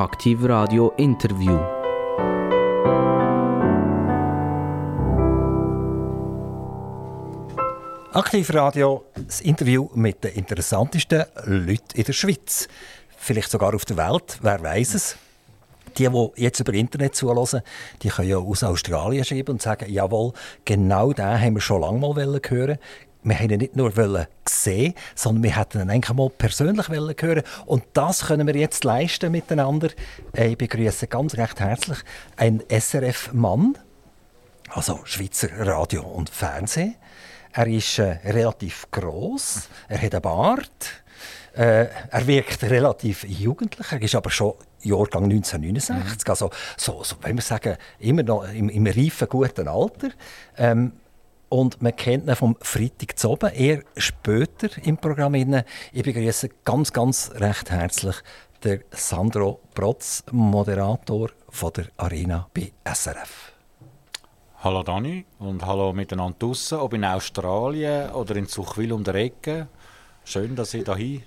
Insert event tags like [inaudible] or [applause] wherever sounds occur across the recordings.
Aktiv Radio Interview. Aktiv Radio, das Interview mit den interessantesten Leuten in der Schweiz. Vielleicht sogar auf der Welt, wer weiß es. Die, die jetzt über Internet zuhören, die können ja aus Australien schreiben und sagen, jawohl, genau den haben wir schon lange mal hören wir haben ihn nicht nur sehen, sondern wir hätten ihn eigentlich mal persönlich hören Und das können wir jetzt leisten miteinander. Ich begrüße ganz recht herzlich einen SRF-Mann, also Schweizer Radio und Fernsehen. Er ist äh, relativ groß, er hat einen Bart, äh, er wirkt relativ jugendlich, er ist aber schon Jahrgang 1969, mhm. also so, so, wenn wir sagen, immer noch im, im reifen, guten Alter. Ähm, und man kennt ihn vom Freitag zu oben, eher später im Programm. Ich begrüße ganz, ganz recht herzlich den Sandro Protz, Moderator von der Arena bei SRF. Hallo Dani und hallo miteinander draussen, ob in Australien oder in Zuchwil um der Ecke. Schön, dass ich hierhin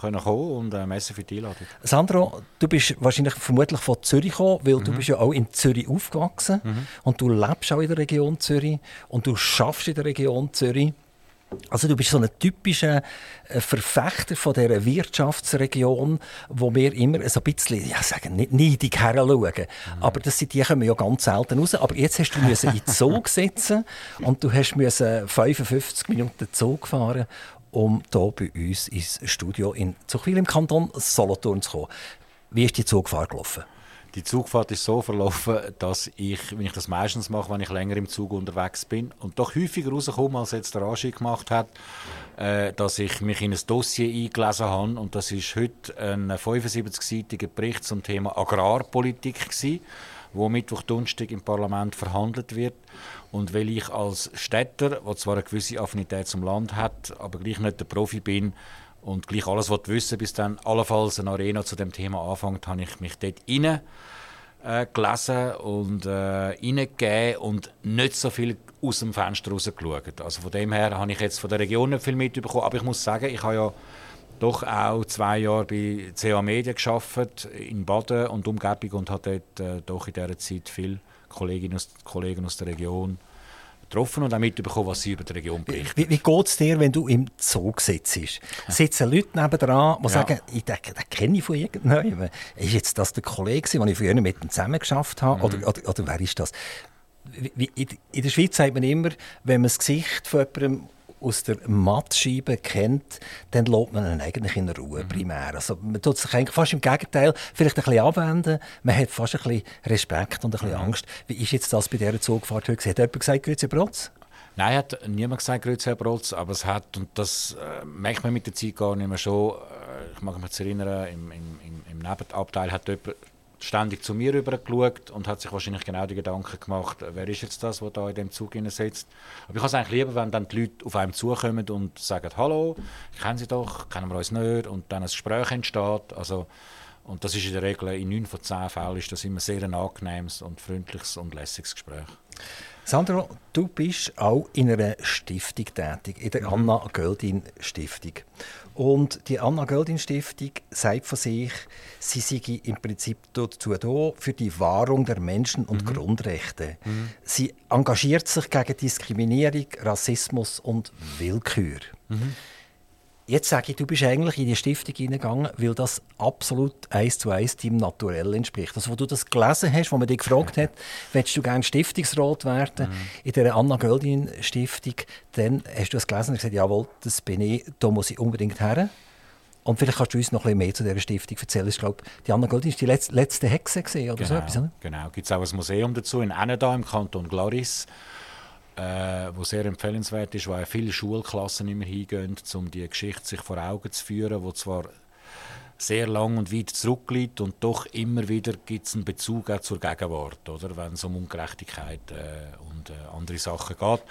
kommen und äh, Messe für die Einladung. Sandro, du bist wahrscheinlich vermutlich von Zürich gekommen, weil mhm. du bist ja auch in Zürich aufgewachsen mhm. und du lebst auch in der Region Zürich und du schaffst in der Region Zürich. Also du bist so ein typischer äh, Verfechter von dieser Wirtschaftsregion, wo wir immer so ein bisschen, ja sagen, nicht neidig heranschauen. Mhm. Aber das, die kommen ja ganz selten raus. Aber jetzt hast du in den Zug [laughs] sitzen und du hast 55 Minuten Zug fahren um hier bei uns ins Studio in Zuchwil im Kanton Solothurn zu kommen. Wie ist die Zugfahrt gelaufen? Die Zugfahrt ist so verlaufen, dass ich, wenn ich das meistens mache, wenn ich länger im Zug unterwegs bin und doch häufiger rauskomme, als jetzt der Aschi gemacht hat, äh, dass ich mich in ein Dossier eingelesen habe. Und das ist heute ein 75-seitiger Bericht zum Thema Agrarpolitik gewesen, wo Mittwoch Donnerstag im Parlament verhandelt wird. Und weil ich als Städter, der zwar eine gewisse Affinität zum Land hat, aber gleich nicht der Profi bin und gleich alles wissen bis dann allenfalls eine Arena zu dem Thema anfängt, habe ich mich dort rein äh, gelesen und äh, und nicht so viel aus dem Fenster rausgeschaut. Also von dem her habe ich jetzt von der Region nicht viel mitbekommen, aber ich muss sagen, ich habe ja doch auch zwei Jahre bei CA Media geschafft in Baden und Umgebung und habe dort äh, doch in dieser Zeit viel Kolleginnen und Kollegen aus der Region getroffen und auch mitbekommen, was sie über die Region berichten. Wie, wie geht es dir, wenn du im Zug sitzt? Sitzen Leute nebenan, die ja. sagen, ich, den, den kenne ich von irgendjemandem. Ist jetzt das der Kollege, den ich früher mit ihm zusammen geschafft habe? Mhm. Oder, oder, oder wer ist das? in der Schweiz sagt man immer, wenn man das Gesicht von jemandem aus der Mattscheibe kennt, dann lässt man ihn eigentlich in Ruhe mhm. primär. Also man tut sich eigentlich fast im Gegenteil vielleicht ein bisschen abwenden. Man hat fast ein bisschen Respekt und ein bisschen mhm. Angst. Wie ist jetzt das bei dieser Zugfahrt heute? Hat jemand gesagt, Grüezi Brotz? Nein, hat niemand gesagt, Grüezi Brotz, aber es hat, und das äh, merkt man mit der Zeit gar nicht mehr schon, äh, ich mag mich erinnern, im, im, im Nebenabteil hat jemand ständig zu mir rüber geschaut und hat sich wahrscheinlich genau die Gedanken gemacht, wer ist jetzt das, der da in dem Zug sitzt. Aber ich habe es eigentlich lieber, wenn dann die Leute auf einem zukommen und sagen, hallo, ich kenne Sie doch, kennen wir uns nicht und dann ein Gespräch entsteht. Also, und das ist in der Regel, in neun von zehn Fällen ist das immer sehr ein angenehmes und freundliches und lässiges Gespräch. Sandro, du bist auch in einer Stiftung tätig, in der mhm. Anna Göldin Stiftung. Und die Anna Göldin Stiftung sagt von sich, sie sei im Prinzip dazu da für die Wahrung der Menschen und mhm. Grundrechte. Mhm. Sie engagiert sich gegen Diskriminierung, Rassismus und Willkür. Mhm. Jetzt sage ich, du bist eigentlich in die Stiftung hineingegangen, weil das absolut eins zu eins deinem Naturell entspricht. Also, wo du das gelesen hast, wo man dich gefragt hat, [laughs] willst du gerne Stiftungsrat werden mhm. in der Anna Göldin Stiftung, dann hast du das gelesen und gesagt, jawohl, das bin ich, da muss ich unbedingt her. Und vielleicht kannst du uns noch ein bisschen mehr zu dieser Stiftung erzählen. Ich glaube, die Anna Göldin ist die letzte, letzte Hexe gesehen oder genau, so etwas. Oder? Genau, gibt es auch ein Museum dazu in Eneda im Kanton Glaris äh, wo sehr empfehlenswert ist, wo viele Schulklassen immer hingehen, um die Geschichte sich vor Augen zu führen, wo zwar sehr lang und weit zurückliegt und doch immer wieder gibt es einen Bezug auch zur Gegenwart, oder, wenn es um Ungerechtigkeit äh, und äh, andere Sachen geht.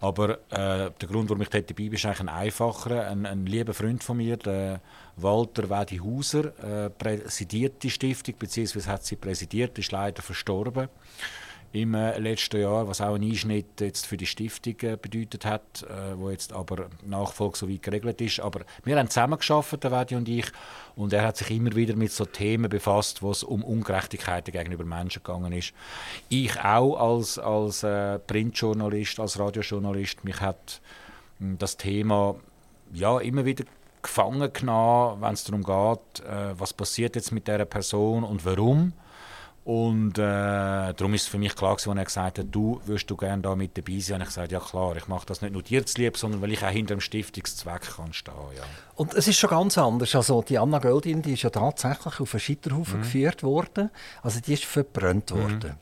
Aber äh, der Grund, warum ich dabei bin, ist eigentlich ein einfacher. Ein, ein lieber Freund von mir, der Walter Wedi-Hauser, äh, präsidiert die Stiftung, beziehungsweise hat sie präsidiert, ist leider verstorben im äh, letzten Jahr, was auch ein Einschnitt jetzt für die Stiftung äh, bedeutet hat, äh, wo jetzt aber Nachfolge so weit geregelt ist. Aber wir haben zusammen geschafft, der Wadi und ich, und er hat sich immer wieder mit so Themen befasst, wo es um Ungerechtigkeiten gegenüber Menschen gegangen ist. Ich auch als als Printjournalist, als Radiojournalist, mich hat hm, das Thema ja immer wieder gefangen genommen, wenn es darum geht, was passiert jetzt mit der Person und warum. Und äh, darum ist es für mich klar, als er gesagt hat, du würdest du gerne da mit dabei sein. Und ich gesagt, ja klar, ich mache das nicht nur dir zu lieb, sondern weil ich auch hinter dem Stiftungszweck kann stehen ja. Und es ist schon ganz anders. Also die Anna Göldin, die ist ja tatsächlich auf einen Scheiterhaufen mhm. geführt worden. Also die ist verbrannt mhm. worden.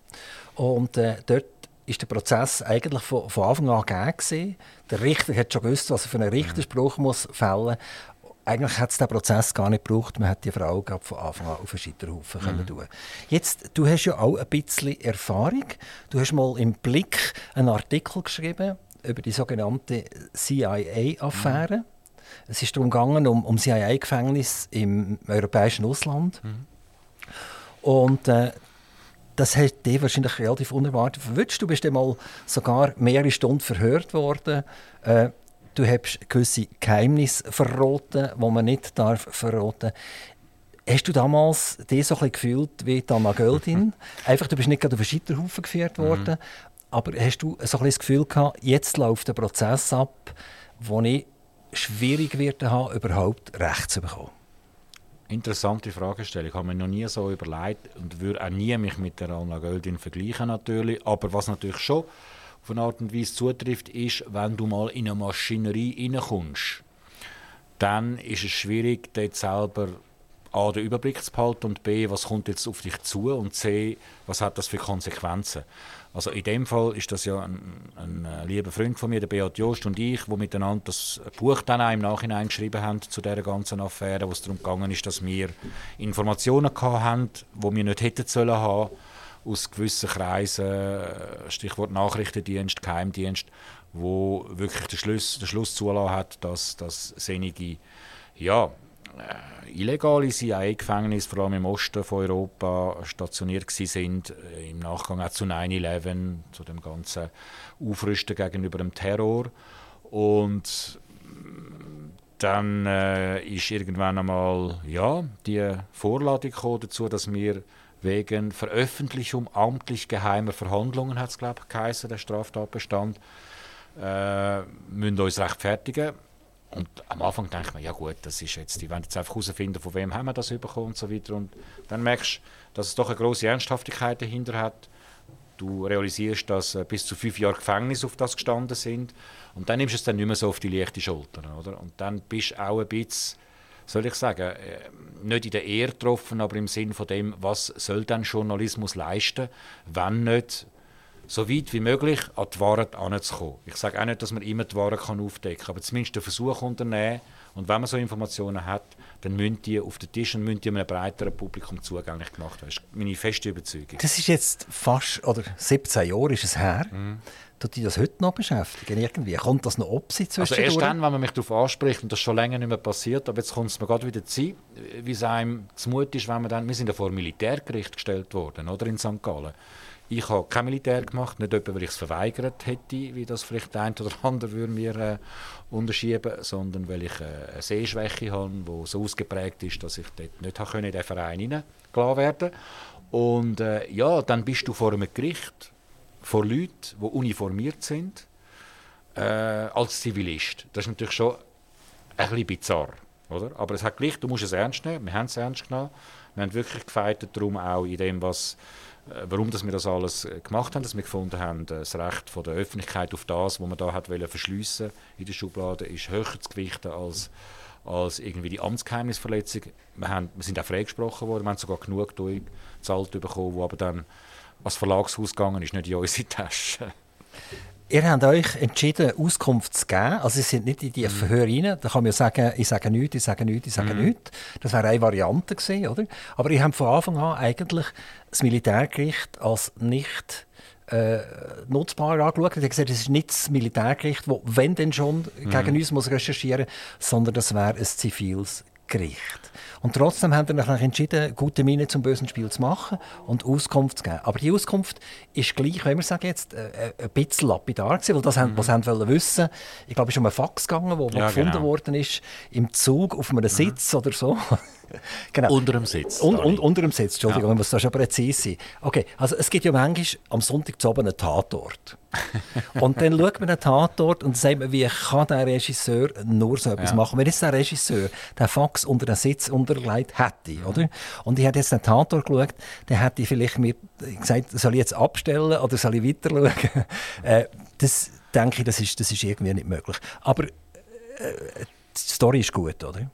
Und äh, dort ist der Prozess eigentlich von, von Anfang an gegeben. Der Richter hat schon gewusst, was er für einen Richterspruch mhm. muss fällen eigentlich hat es diesen Prozess gar nicht gebraucht. Man hat die Frau von Anfang an auf einen Scheiterhaufen mhm. können tun. Jetzt, du hast ja auch ein bisschen Erfahrung. Du hast mal im Blick einen Artikel geschrieben über die sogenannte CIA-Affäre. Mhm. Es ist darum gegangen, um, um CIA-Gefängnis im europäischen Ausland. Mhm. Und äh, das hat dich wahrscheinlich relativ unerwartet verwünscht. Du bist einmal sogar mehrere Stunden verhört worden. Äh, du hast gewisse Geheimnisse verraten, die man nicht darf verraten Hast du damals dich so ein bisschen gefühlt wie Anna Göldin? [laughs] Einfach, du bist nicht gerade auf den Scheiterhaufen geführt worden, mhm. aber hast du so ein bisschen das Gefühl gehabt, jetzt läuft der Prozess ab, wo ich schwierig wird haben, überhaupt Recht zu bekommen? Interessante Fragestellung. Ich habe mir noch nie so überlegt und würde auch nie mich mit der Anna Göldin vergleichen natürlich. Aber was natürlich schon auf eine Art und Weise zutrifft, ist, wenn du mal in eine Maschinerie reinkommst, dann ist es schwierig, dort selber A, den Überblick zu behalten und B, was kommt jetzt auf dich zu und C, was hat das für Konsequenzen. Also in dem Fall ist das ja ein, ein äh, lieber Freund von mir, der Beat Jost und ich, wo miteinander das Buch dann auch im Nachhinein geschrieben haben zu dieser ganzen Affäre, wo es darum gegangen ist, dass wir Informationen hatten, die wir nicht hätten sollen haben aus gewissen Kreisen, äh, Stichwort Nachrichtendienst, Geheimdienst, wo wirklich der Schluss, der Schluss zulassen hat, dass, dass ja, äh, illegale CIA-Gefängnisse, vor allem im Osten von Europa, stationiert sind, äh, im Nachgang auch zu 9-11, zu dem ganzen Aufrüsten gegenüber dem Terror. Und dann äh, ist irgendwann einmal ja, die Vorladung dazu, dass wir wegen Veröffentlichung amtlich geheimer Verhandlungen, hat es glaube ich geheißen, der Straftatbestand, äh, müssen uns rechtfertigen. Und am Anfang denkt man, ja gut, das ist jetzt, die wollen jetzt einfach herausfinden, von wem haben wir das bekommen und so weiter. Und dann merkst du, dass es doch eine große Ernsthaftigkeit dahinter hat. Du realisierst, dass äh, bis zu fünf Jahre Gefängnis auf das gestanden sind. Und dann nimmst du es dann nicht mehr so auf die leichte Schulter. Oder? Und dann bist du auch ein bisschen soll ich sagen, äh, nicht in der Ehre getroffen, aber im Sinn von dem, was soll denn Journalismus leisten, wenn nicht so weit wie möglich an die Wahrheit anzukommen. Ich sage auch nicht, dass man immer die Wahrheit kann aufdecken kann, aber zumindest den Versuch unternehmen. Und wenn man so Informationen hat, dann müssen die auf den Tisch und müssen die einem breiteren Publikum zugänglich gemacht werden. Das ist meine feste Überzeugung. Das ist jetzt fast, oder 17 Jahre ist es her. Mhm. Tut dich das heute noch beschäftigen? Irgendwie? Kommt das noch ob sie Also erst dann, wenn man mich darauf anspricht, und das ist schon länger nicht mehr passiert, aber jetzt kommt es mir gerade wieder zu wie es einem zumut ist, wenn man dann, wir sind ja vor Militärgericht gestellt worden, oder, in St. Gallen. Ich habe kein Militär gemacht, nicht etwa, weil ich es verweigert hätte, wie das vielleicht der eine oder andere würde mir äh, unterschieben sondern weil ich äh, eine Sehschwäche habe, die so ausgeprägt ist, dass ich dort nicht habe können, in den Verein hineingelassen werden Und äh, ja, dann bist du vor einem Gericht, vor Leuten, die uniformiert sind, äh, als Zivilist. Das ist natürlich schon ein bisschen bizarr. Oder? Aber es hat gleich, du musst es ernst nehmen. Wir haben es ernst genommen. Wir haben wirklich gefeitet darum auch in dem, was äh, warum dass wir das alles äh, gemacht haben, dass wir gefunden haben, äh, das Recht von der Öffentlichkeit auf das, was man da hat verschliessen in der Schublade, ist höher zu gewichten als, als irgendwie die Amtsgeheimnisverletzung. Wir, haben, wir sind auch freigesprochen worden, wir haben sogar genug gezahlt bekommen, wo aber dann als Verlagshaus gegangen ist, nicht in unsere Tasche. Ihr habt euch entschieden, Auskunft zu geben. Also, ihr sind nicht in die mhm. Verhöre rein. Da kann man ja sagen, ich sage nichts, ich sage nichts, ich sage mhm. nichts. Das wäre eine Variante gewesen, oder? Aber ihr habt von Anfang an eigentlich das Militärgericht als nicht äh, nutzbar angeschaut. Ihr habt gesagt, es ist nicht das Militärgericht, das, wenn denn schon, mhm. gegen uns muss recherchieren muss, sondern das wäre ein ziviles Gericht. Und trotzdem haben wir entschieden, gute Miene zum bösen Spiel zu machen und Auskunft zu geben. Aber die Auskunft ist gleich, wenn wir sagen jetzt, äh, äh, ein bisschen lapidar gewesen, weil das, mhm. was sie wollen wissen. Ich glaube, es ist um einen Fax gegangen, wo ja, gefunden genau. worden ist im Zug auf einem mhm. Sitz oder so. [laughs] genau. Unter dem Sitz. Un, un, unter dem Sitz, Entschuldigung, ja. muss da schon präzise sein. Okay, also es gibt ja manchmal am Sonntag zu oben einen Tatort. [laughs] und dann schaut man einen Tatort und sagt man, wie kann der Regisseur nur so etwas ja. machen? Wenn jetzt der Regisseur den Fax unter den Sitz unterlegt hätte, mhm. oder? Und ich hätte jetzt den Tatort geschaut, dann hätte ich vielleicht mir gesagt, soll ich jetzt abstellen oder soll ich weiter schauen? [laughs] äh, das denke ich, das ist, das ist irgendwie nicht möglich. Aber äh, die Story ist gut, oder?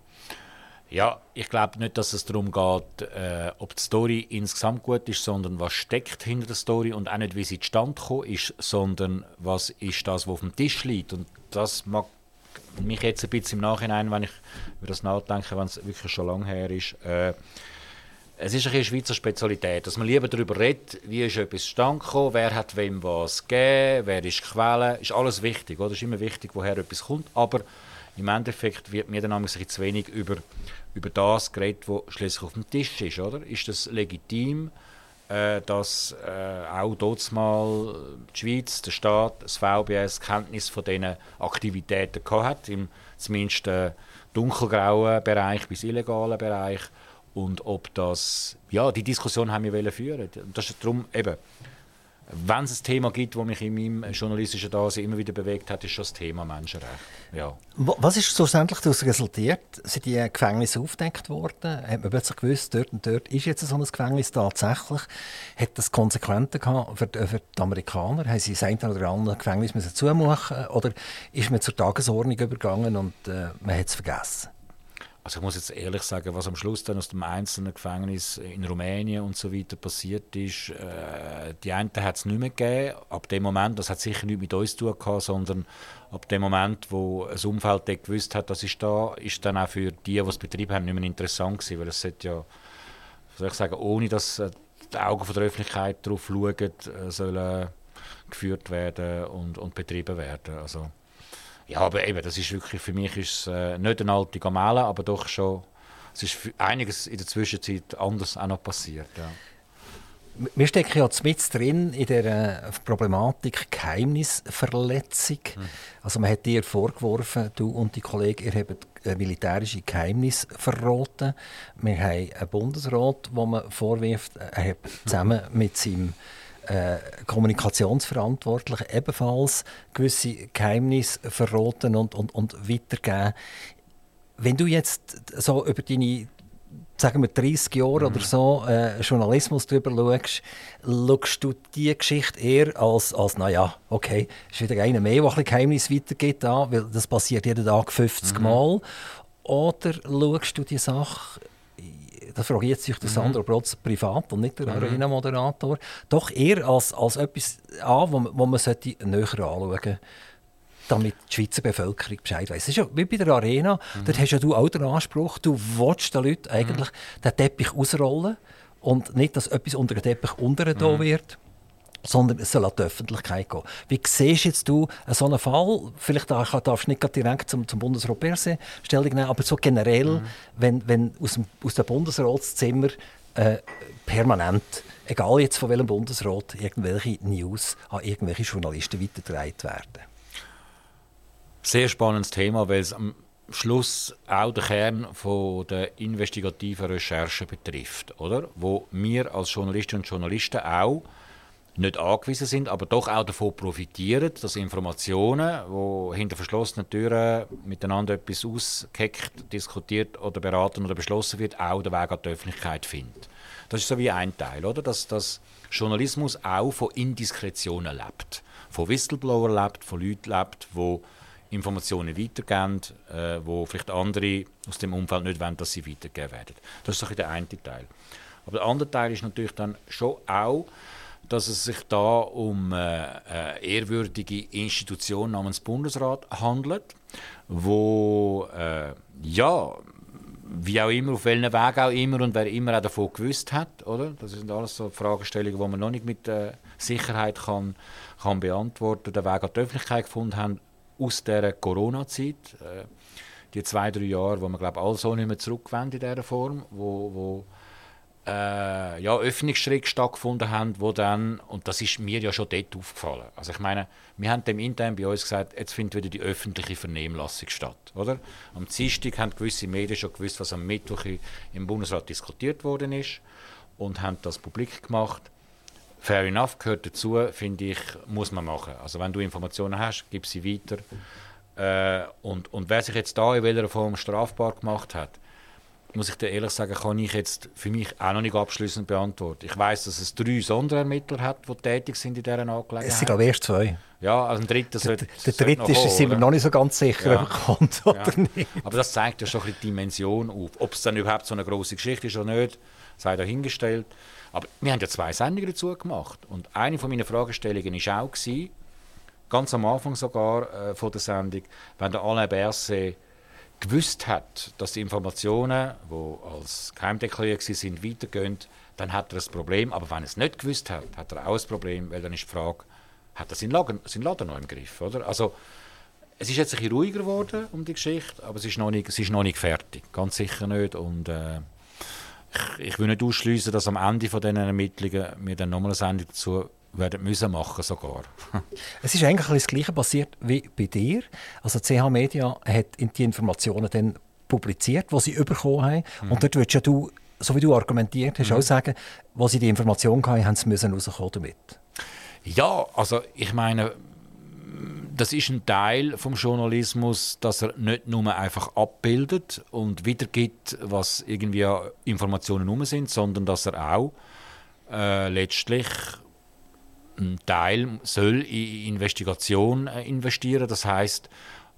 Ja, ich glaube nicht, dass es darum geht, äh, ob die Story insgesamt gut ist, sondern was steckt hinter der Story und auch nicht, wie sie zustande gekommen ist, sondern was ist das, was auf dem Tisch liegt. Und das mag mich jetzt ein bisschen im Nachhinein, wenn ich über das nachdenke, wenn es wirklich schon lange her ist, äh, es ist eine Schweizer Spezialität, dass man lieber darüber redet, wie ist etwas zustande gekommen, wer hat wem was gegeben, wer ist die Quelle, ist alles wichtig, oder? Ist immer wichtig, woher etwas kommt, aber im Endeffekt wird mir dann ein bisschen zu wenig über über das geredet, was schließlich auf dem Tisch ist. Oder? Ist das legitim, dass äh, auch dort mal die Schweiz, der Staat, das VBS Kenntnis von diesen Aktivitäten hat, im zumindest äh, dunkelgrauen Bereich bis illegalen Bereich und ob das, ja, die Diskussion haben wir führen. Das ist darum eben, wenn es ein Thema gibt, das mich in meinem journalistischen Dasein immer wieder bewegt hat, ist schon das Thema Menschenrecht. Ja. Was ist schlussendlich daraus resultiert? Sind die Gefängnisse aufgedeckt worden? Hat man plötzlich gewusst, dort und dort ist jetzt so ein Gefängnis tatsächlich? Hat das Konsequenzen gehabt für, die, für die Amerikaner? Haben sie das eine oder andere Gefängnis müssen zumachen Oder ist man zur Tagesordnung übergegangen und äh, man hat es vergessen? Also ich muss jetzt ehrlich sagen, was am Schluss dann aus dem einzelnen Gefängnis in Rumänien und so weiter passiert ist, äh, die einen hat es nicht mehr gegeben. Ab dem Moment, das hat sicher nichts mit uns zu tun gehabt, sondern ab dem Moment, wo ein Umfeld gewusst hat, das ist da, ist dann auch für die, die es betrieben haben, nicht mehr interessant gewesen, weil es sollte ja, soll ich sagen, ohne dass äh, die Augen von der Öffentlichkeit darauf schauen, äh, sollen geführt werden und, und betrieben werden. Also, ja, aber eben, das ist wirklich, für mich ist äh, nicht eine alte Gamelle, aber doch schon, es ist einiges in der Zwischenzeit anders auch noch passiert. Ja. Wir stecken ja mit drin in der äh, Problematik Geheimnisverletzung. Hm. Also man hat dir vorgeworfen, du und die Kollegen, ihr habt militärische Geheimnisse verraten. Wir haben einen Bundesrat, wo man vorwirft, er hat [laughs] zusammen mit seinem äh, Kommunikationsverantwortlichen ebenfalls gewisse Geheimnisse verraten und, und, und weitergeben. Wenn du jetzt so über deine sagen wir 30 Jahre mhm. oder so äh, Journalismus drüber schaust, schaust du diese Geschichte eher als, als naja, okay, ist wieder einer mehr, der ein Geheimnis weitergeht, an, weil das passiert jeden Tag 50 mhm. Mal. Oder schaust du die Sache das frage ich jetzt sich der. Sandro Brotz privat und nicht der mhm. Arena-Moderator, doch eher als, als etwas an, wo, wo man sollte näher anschauen sollte damit die Schweizer Bevölkerung Bescheid weiß. Es ist ja wie bei der Arena, mhm. dort hast ja du auch den Anspruch, du willst den Leuten eigentlich mhm. den Teppich ausrollen und nicht, dass etwas unter den Teppich unter mhm. wird sondern es soll an die Öffentlichkeit gehen. Wie siehst jetzt du so einen Fall? Vielleicht darfst du nicht direkt zum, zum Bundesrat per se Stellung nehmen, aber so generell, mhm. wenn, wenn aus dem, aus dem Bundesratszimmer äh, permanent, egal jetzt von welchem Bundesrat, irgendwelche News an irgendwelche Journalisten weitergetragen werden. Sehr spannendes Thema, weil es am Schluss auch den Kern von der investigativen Recherche betrifft, oder? Wo wir als Journalistinnen und Journalisten auch nicht angewiesen sind, aber doch auch davon profitieren, dass Informationen, die hinter verschlossenen Türen miteinander etwas ausgeheckt, diskutiert oder beraten oder beschlossen wird, auch den Weg an die Öffentlichkeit finden. Das ist so wie ein Teil, oder? Dass, dass Journalismus auch von Indiskretionen lebt, von Whistleblower lebt, von Leuten lebt, die Informationen weitergeben, äh, wo vielleicht andere aus dem Umfeld nicht wollen, dass sie weitergegeben werden. Das ist so der eine Teil. Aber der andere Teil ist natürlich dann schon auch, dass es sich da um eine äh, ehrwürdige Institution namens Bundesrat handelt, wo äh, ja wie auch immer, auf welchen Weg auch immer und wer immer auch davon gewusst hat, oder? Das sind alles so Fragestellungen, die man noch nicht mit äh, Sicherheit kann, kann beantworten, den Weg an die Öffentlichkeit gefunden haben aus der Corona-Zeit. Äh, die zwei, drei Jahre, wo man glaube alle so nicht mehr zurückwenden in dieser Form, wo, wo äh, ja, Öffnungsschritte stattgefunden haben, wo dann, und das ist mir ja schon dort aufgefallen, also ich meine, wir haben dem intern bei uns gesagt, jetzt findet wieder die öffentliche Vernehmlassung statt, oder? Am Dienstag haben gewisse Medien schon gewusst, was am Mittwoch im Bundesrat diskutiert worden ist und haben das publik gemacht. Fair enough, gehört dazu, finde ich, muss man machen. Also wenn du Informationen hast, gib sie weiter. Äh, und, und wer sich jetzt da in welcher Form strafbar gemacht hat, muss ich dir ehrlich sagen, kann ich jetzt für mich auch noch nicht abschließend beantworten. Ich weiß, dass es drei Sonderermittler hat, die tätig sind in dieser Angelegenheit. Es sind glaube erst zwei. Ja, also ein dritter sollte Der, der dritte ist, sind wir noch nicht so ganz sicher, ja. ob er kommt oder ja. nicht. Aber das zeigt ja schon ein bisschen die Dimension auf. Ob es dann überhaupt so eine große Geschichte ist oder nicht, sei dahingestellt. Aber wir haben ja zwei Sendungen dazu gemacht. Und eine von meinen Fragestellungen war auch, gewesen, ganz am Anfang sogar äh, von der Sendung, wenn der Alain Berset gewusst hat, dass die Informationen, die als geheimdeklariert sind, weitergehen, dann hat er ein Problem. Aber wenn er es nicht gewusst hat, hat er auch ein Problem, weil dann ist die Frage, hat er seinen Laden, seinen Laden noch im Griff? Oder? Also, es ist jetzt ein bisschen ruhiger geworden um die Geschichte, aber es ist noch nicht, es ist noch nicht fertig, ganz sicher nicht. Und äh, ich, ich will nicht ausschließen, dass am Ende von diesen Ermittlungen wir dann nochmal eine Sendung dazu werden müssen machen sogar. [laughs] es ist eigentlich das Gleiche passiert wie bei dir. Also CH Media hat die Informationen dann publiziert, die sie bekommen haben. Mhm. Und dort würdest ja du, so wie du argumentiert hast, mhm. auch sagen, wo sie die Informationen hatten, haben sie müssen rauskommen damit. Ja, also ich meine, das ist ein Teil vom Journalismus, dass er nicht nur einfach abbildet und wiedergibt, was irgendwie Informationen rum sind, sondern dass er auch äh, letztlich ein Teil soll in Investigation äh, investieren. Das heißt,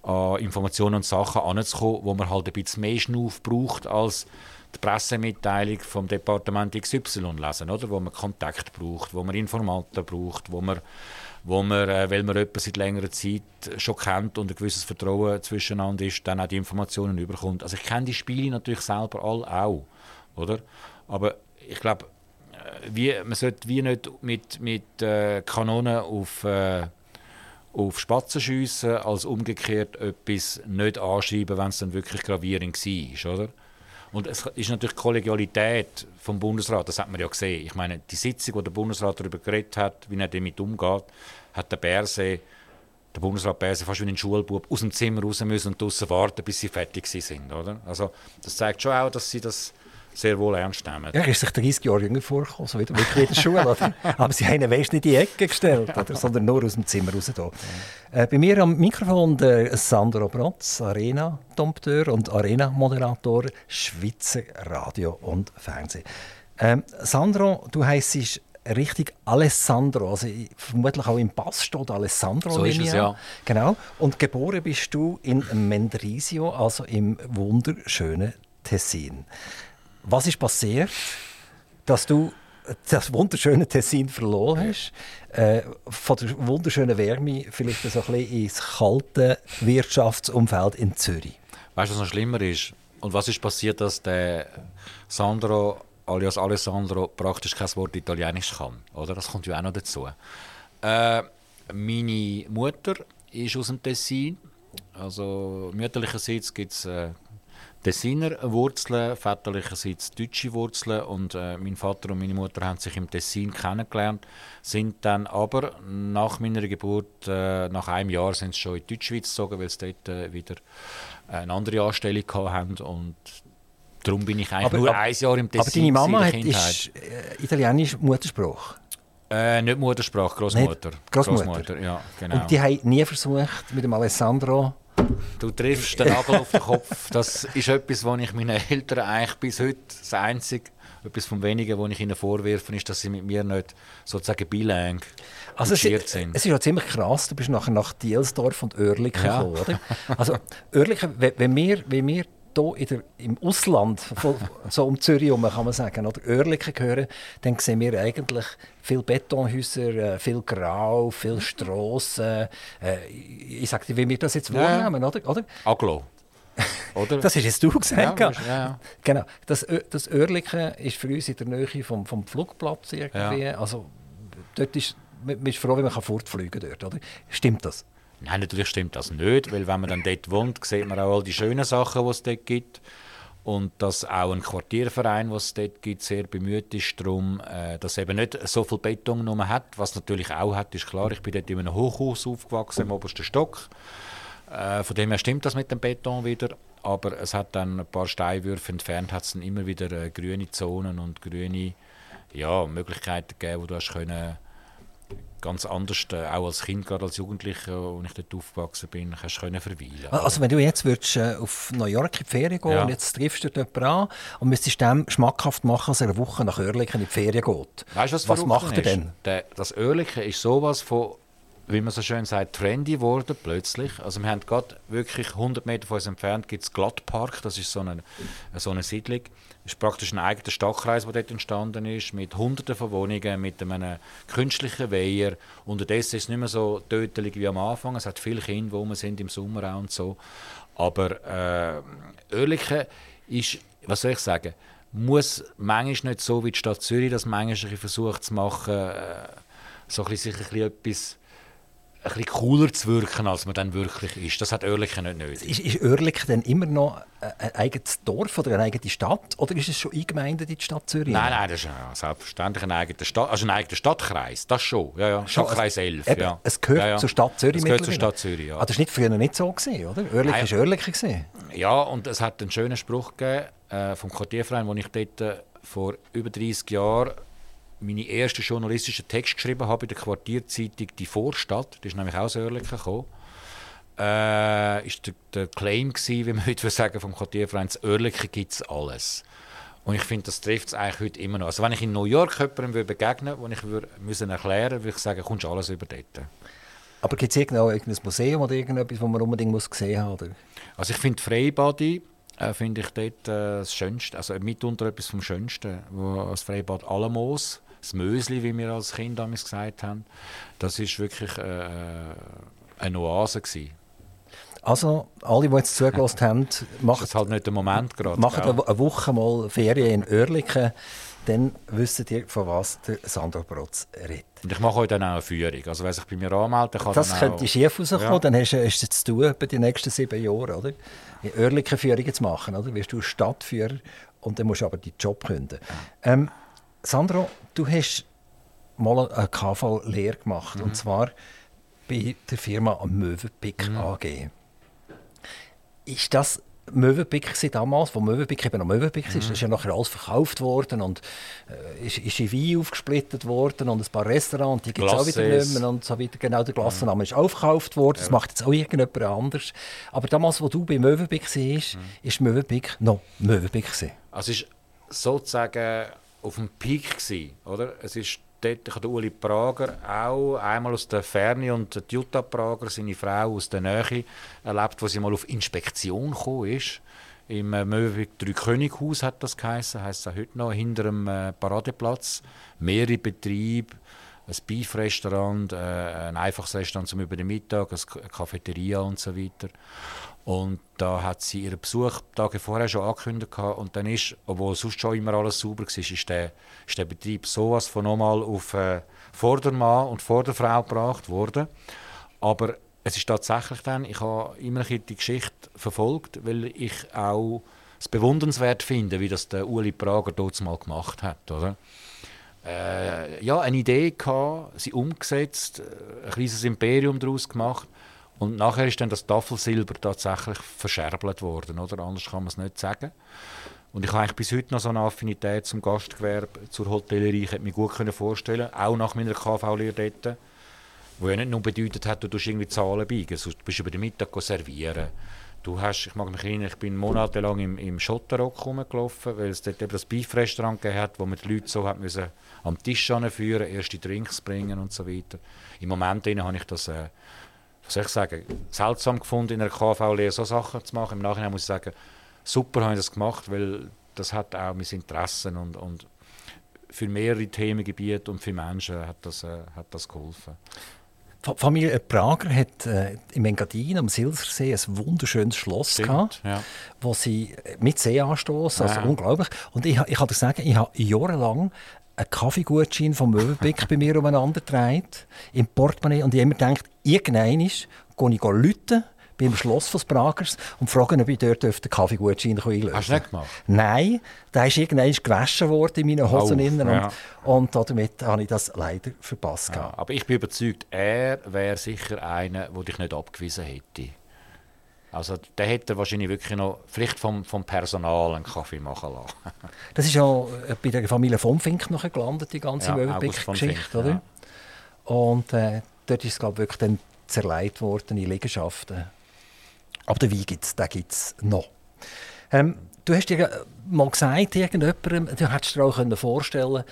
an Informationen und Sachen anzukommen, wo man halt ein bisschen mehr Schnuff braucht als die Pressemitteilung vom Departement XY lesen, oder? wo man Kontakt braucht, wo man Informanten braucht, wo man, wo man äh, weil man jemanden seit längerer Zeit schon kennt und ein gewisses Vertrauen zwischeneinander ist, dann auch die Informationen überkommt. Also ich kenne die Spiele natürlich selber alle auch, oder? Aber ich glaube, wie, man sollte wie nicht mit, mit äh, Kanonen auf, äh, auf Spatzen schiessen, als umgekehrt etwas nicht anschreiben, wenn es dann wirklich gravierend war. Oder? Und es ist natürlich Kollegialität vom Bundesrat, das hat man ja gesehen. Ich meine, die Sitzung, wo der Bundesrat darüber geredet hat, wie er damit umgeht, hat der Berse, der Bundesrat Berse fast wie ein Schulbub aus dem Zimmer raus müssen und draußen warten, bis sie fertig sind. Also, das zeigt schon auch, dass sie das sehr wohl ernst nehmen. Ja, er ist sich 30 Jahre jünger vorgekommen, so wie in der Schule. Oder? [laughs] Aber sie haben ihn weißt, nicht in die Ecke gestellt, oder? [laughs] sondern nur aus dem Zimmer raus. Ja. Äh, bei mir am Mikrofon der Sandro Brotz, Arena-Dompteur und Arena-Moderator, Schweizer Radio und Fernsehen. Ähm, Sandro, du heisst richtig Alessandro, also vermutlich auch im Pass steht Alessandro. So ist es, ja. Genau. Und geboren bist du in Mendrisio, also im wunderschönen Tessin. Was ist passiert, dass du das wunderschöne Tessin verloren hast, äh, von der wunderschönen Wärme vielleicht so ein bisschen ins kalte Wirtschaftsumfeld in Zürich? Weißt du, was noch schlimmer ist? Und was ist passiert, dass der Sandro alias Alessandro praktisch kein Wort Italienisch kann? Oder? Das kommt ja auch noch dazu. Äh, meine Mutter ist aus dem Tessin. Also mütterlicherseits gibt es äh, Tessiner Wurzeln, väterlicherseits deutsche Wurzeln und äh, mein Vater und meine Mutter haben sich im Tessin kennengelernt, sind dann aber nach meiner Geburt, äh, nach einem Jahr sind sie schon in die Deutschschweiz gezogen, weil sie dort äh, wieder eine andere Anstellung hatten und darum bin ich eigentlich aber, nur ab, ein Jahr im Tessin. Aber deine Mama hat, ist äh, italienisch Muttersprache? Äh, nicht Muttersprache, Großmutter. Großmutter. Großmutter, ja, genau. Und die haben nie versucht, mit dem Alessandro Du triffst den Nagel auf den Kopf. Das ist etwas, was ich meinen Eltern eigentlich bis heute das Einzige, etwas vom Wenigen, was ich ihnen vorwerfe, ist, dass sie mit mir nicht sozusagen bilang also es, sind. Es ist ja ziemlich krass, du bist nachher nach Dielsdorf und Oerlikon ja. gekommen, oder? Also Oerlikon, wenn wir, wenn wir hier in der, im Ausland, so um Zürich herum, kann man sagen, oder Oerlikon gehören, dann sehen wir eigentlich viele Betonhäuser, äh, viel Grau, viele Strassen. Äh, ich sage dir, wie wir das jetzt ja. wahrnehmen, oder? oder? Aglo. [laughs] Oder? das ist jetzt du gesagt. Ja, ja, Genau. Das, das Oerlikon ist für uns in der Nähe vom, vom Flugplatz irgendwie. Also, dort ist, man ist froh, wenn man fortfliegen kann dort, oder? Stimmt das? Nein, natürlich stimmt das nicht, weil wenn man dann dort wohnt, sieht man auch all die schönen Sachen, die es dort gibt. Und dass auch ein Quartierverein, was es dort gibt, sehr bemüht ist darum, äh, dass eben nicht so viel Beton nur hat. Was natürlich auch hat, ist klar, ich bin dort in einem Hochhaus aufgewachsen, im obersten Stock. Äh, von dem her stimmt das mit dem Beton wieder. Aber es hat dann ein paar Steinwürfe entfernt, hat es dann immer wieder äh, grüne Zonen und grüne ja, Möglichkeiten gegeben, wo du hast können ganz anders, äh, auch als Kind, gerade als Jugendlicher, als ich dort aufgewachsen bin, kannst du verweilen. Also wenn du jetzt würdest, äh, auf New York in die Ferien gehen ja. und jetzt triffst du jemanden an und müsstest dem schmackhaft machen, dass er eine Woche nach Oerlikon in die Ferien geht. Weißt, was, was macht er denn? Der, das Oerlikon ist sowas von wie man so schön sagt, trendy geworden plötzlich. Also wir haben gerade wirklich 100 Meter von uns entfernt gibt es Glattpark, das ist so eine, so eine Siedlung. Das ist praktisch ein eigener Stadtkreis, der dort entstanden ist, mit hunderten von Wohnungen, mit einem künstlichen Weiher. Unterdessen ist es nicht mehr so tödlich wie am Anfang. Es hat viele Kinder, wo wir sind im Sommer auch und so. Aber äh, Oerlikon ist, was soll ich sagen, muss manchmal nicht so wie die Stadt Zürich das manchmal versucht zu machen, äh, so ein bisschen, sich ein bisschen etwas ein bisschen cooler zu wirken, als man dann wirklich ist. Das hat Oerlikon nicht nötig. Ist, ist Oerlikon denn immer noch ein eigenes Dorf oder eine eigene Stadt? Oder ist es schon eingemeindet in die Stadt Zürich? Nein, nein, das ist ja selbstverständlich ein eigener, Stadt, also ein eigener Stadtkreis. Das schon. Ja, ja. Stadtkreis 11. Eben, ja. Es gehört ja, ja. zur Stadt Zürich. Es gehört zur Stadt Zürich, ja. Ah, das war nicht früher nicht so, gewesen, oder? Oerlikon war Oerlikon. Ja, und es hat einen schönen Spruch gegeben äh, vom Quartierverein, wo ich dort äh, vor über 30 Jahren meine ersten journalistischen Text geschrieben habe in der Quartierzeitung «Die Vorstadt», die ist nämlich aus Oerlikon gekommen, äh, ist der, der Claim gewesen, wie man [laughs] heute sagen vom Quartierverein, in Oerlikon gibt es alles. Und ich finde, das trifft es eigentlich heute immer noch. Also wenn ich in New York jemandem begegnen würde, wo ich müssen erklären würde, würde ich sagen, kommst du alles über dort. Aber gibt es irgendein Museum oder irgendetwas, das man unbedingt muss gesehen haben muss? Also ich finde Freibadi äh, finde ich dort äh, das Schönste, also mitunter etwas vom Schönsten, wo das Freibad Alamos das Mösli, wie wir als Kind damals gesagt haben, das ist wirklich äh, eine Oase gewesen. Also, alle, die jetzt zugelassen [laughs] haben, macht das halt nicht der Moment gerade. Macht ja. eine Woche mal Ferien in Oerlikon, dann wisst ihr, von was der Sandro Brotz redet. Und ich mache heute dann auch eine Führung. Also, wenn sich bei mir anmelden kann, Das könnte auch... schief rauskommen, ja. dann hast du es zu tun bei den nächsten sieben Jahren, oder? In Oerlikon Führungen zu machen, oder? Wirst du Stadtführer und dann musst du aber deinen Job künden. Ähm, Sandro, du hast mal eine KV-Lehre gemacht, mhm. und zwar bei der Firma Möwenpick mhm. AG. Ist das Möwenpick damals, wo Möwenpick eben noch Möwenpick mhm. ist, ist ja nachher alles verkauft worden und äh, ist, ist in Wein aufgesplittet worden und ein paar Restaurants, die gibt es auch wieder nicht mehr und so weiter. Genau, der Glassenname mhm. ist aufgekauft worden, das ja. macht jetzt auch irgendjemand anders. Aber damals, wo du bei Möwenpick warst, mhm. ist Möwenpick noch Möwenpick. Also ist sozusagen auf dem Peak gewesen, oder? Es ist dort, ich Uli Prager auch einmal aus der Ferne und Jutta Prager, seine Frau aus der Nähe, erlebt, wo sie mal auf Inspektion gekommen ist. Im äh, Möwenpick Dreikönighaus hat das geheißen, heisst es heute noch, hinter dem äh, Paradeplatz. Mehrere Betriebe, ein Beef-Restaurant, äh, ein einfaches Restaurant zum über den Mittag, eine Cafeteria und so weiter. Und da hat sie ihren Besuch Tage vorher schon angekündigt und dann ist, obwohl sonst schon immer alles sauber war, ist der, ist der Betrieb sowas von nochmal auf äh, Vordermann und Vorderfrau gebracht worden. Aber es ist tatsächlich dann, ich habe immer die Geschichte verfolgt, weil ich auch es bewundernswert finde, wie das der Uli Prager dort mal gemacht hat, oder? Äh, ja, eine Idee gehabt, sie umgesetzt, ein kleines Imperium daraus gemacht und nachher ist dann das Tafelsilber tatsächlich verscherbelt worden, oder? Anders kann man es nicht sagen. Und ich habe bis heute noch so eine Affinität zum Gastgewerbe, zur Hotellerie. Ich hätte mir gut vorstellen auch nach meiner KV-Lehre dort, wo ja nicht nur bedeutet hat, du tust irgendwie Zahlen biegen, du bist über den Mittag servieren. Du hast, ich mag mich erinnern, ich bin monatelang im, im Schotterrock rumgelaufen, weil es dort eben das Beef-Restaurant gegeben hat, wo man die Leute so hat müssen am Tisch führen, erste Drinks bringen und so weiter. Im Moment habe ich das äh, was soll ich sagen, seltsam gefunden, in einer KV-Lehre so Sachen zu machen. Im Nachhinein muss ich sagen, super habe ich das gemacht, weil das hat auch mein Interessen und, und für mehrere Themengebiete und für Menschen hat das, äh, hat das geholfen. Familie Prager hat äh, im Engadin am Silsersee ein wunderschönes Schloss Stimmt, gehabt, ja. wo sie mit See anstoßen, also ja. unglaublich. Und ich, ich kann dir sagen, ich habe jahrelang einen Kaffeegutschein vom Möwenpick bei mir umeinander dreht im Portemonnaie und ich immer gedacht, irgendwann gehe ich läuten beim Schloss von Bragers und frage, ob ich dort den Kaffeegutschein einlösen Hast du nicht gemacht? Nein, der ist irgendwann gewaschen worden in meinen Hosen. Innen ja. und, und damit habe ich das leider verpasst. Ja, aber ich bin überzeugt, er wäre sicher einer, der dich nicht abgewiesen hätte. Also der hätte wahrscheinlich wirklich noch, vielleicht vom, vom Personal einen Kaffee machen lassen. [laughs] Das ist ja bei der Familie von Fink noch gelandet, die ganze Ja, ja, August von geschichte Fink, oder? ja. Und äh, dort ist es glaube ich, wirklich dann zerlegt worden in Liegenschaften. Aber den Wein gibt es, noch. Ähm, du hast dir mal gesagt, irgendjemandem, du hättest dir auch können vorstellen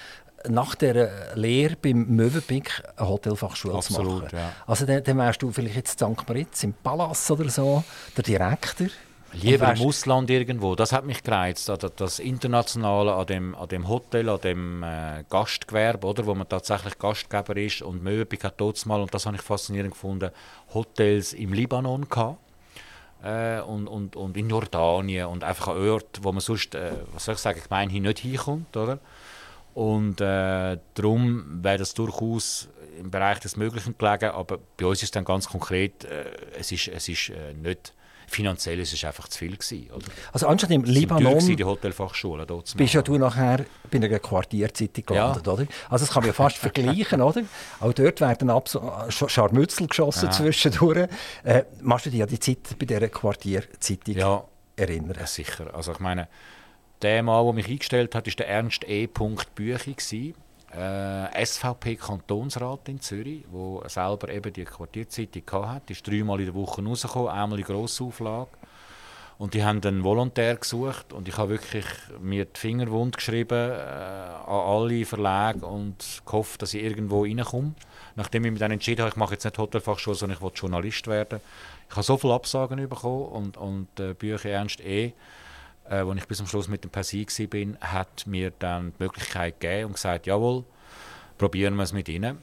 nach der Lehre beim Möwenpick eine Hotelfachschule zu Absolut, machen. ja. Also dann, dann wärst du vielleicht jetzt in St. Moritz im Palast oder so, der Direktor. Lieber im Ausland irgendwo. Das hat mich gereizt. Das Internationale an dem, an dem Hotel, an dem äh, Gastgewerbe, oder, wo man tatsächlich Gastgeber ist. Und Möwenpick hat dort mal, und das habe ich faszinierend gefunden, Hotels im Libanon gehabt. Äh, und, und, und in Jordanien und einfach an Orten, wo man sonst, äh, was soll ich sagen, gemeinhin nicht hinkommt, oder? Und äh, darum wäre das durchaus im Bereich des Möglichen gelegen, aber bei uns ist dann ganz konkret, äh, es ist, es ist äh, nicht finanziell, es ist einfach zu viel gewesen, oder? Also anstatt im teuer gewesen, Libanon die Hotelfachschule dort zu bist ja du nachher bei einer Quartierzeitung gelandet, Ja. oder? Also das kann man ja fast [laughs] vergleichen, oder? Auch dort werden Sch- Scharmützel geschossen Ja. zwischendurch. Äh, machst du dich an die Zeit bei dieser Quartierzeitung Ja, erinnern? Ja, sicher. Also ich meine, der Mann, der mich eingestellt hat, war der Ernst E. Büchi, äh, SVP-Kantonsrat in Zürich, wo selber eben die Quartierzeitung hatte. Ist dreimal in der Woche rausgekommen, einmal in Grossauflage. Und die haben einen Volontär gesucht und ich habe wirklich mir die Finger wund geschrieben äh, an alle Verlage und gehofft, dass ich irgendwo reinkomme. Nachdem ich mich dann entschieden habe, ich mache jetzt nicht Hotelfachschule, sondern ich will Journalist werden. Ich habe so viele Absagen bekommen und, und äh, Bücher Ernst E., äh, wo ich bis zum Schluss mit dem Persil bin, hat mir dann die Möglichkeit gegeben und gesagt, jawohl, probieren wir es mit Ihnen.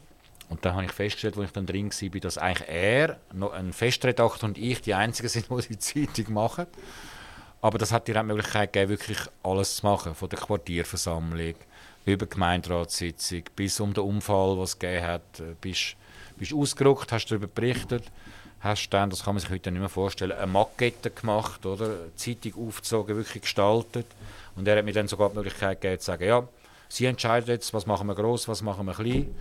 Und dann habe ich festgestellt, als ich dann drin war, dass eigentlich er, ein Festredakteur und ich die Einzigen sind, [laughs] die die Zeitung machen. Aber das hat dir auch die Möglichkeit gegeben, wirklich alles zu machen, von der Quartierversammlung über die Gemeinderatssitzung bis um den Unfall, was es gegeben hat. Äh, Bist, bist ausgerückt, hast darüber berichtet, hast dann, das kann man sich heute nicht mehr vorstellen, eine Makette gemacht, oder? Zeitung aufgezogen, wirklich gestaltet. Und er hat mir dann sogar die Möglichkeit gegeben, zu sagen, ja, Sie entscheiden jetzt, was machen wir groß, was machen wir klein.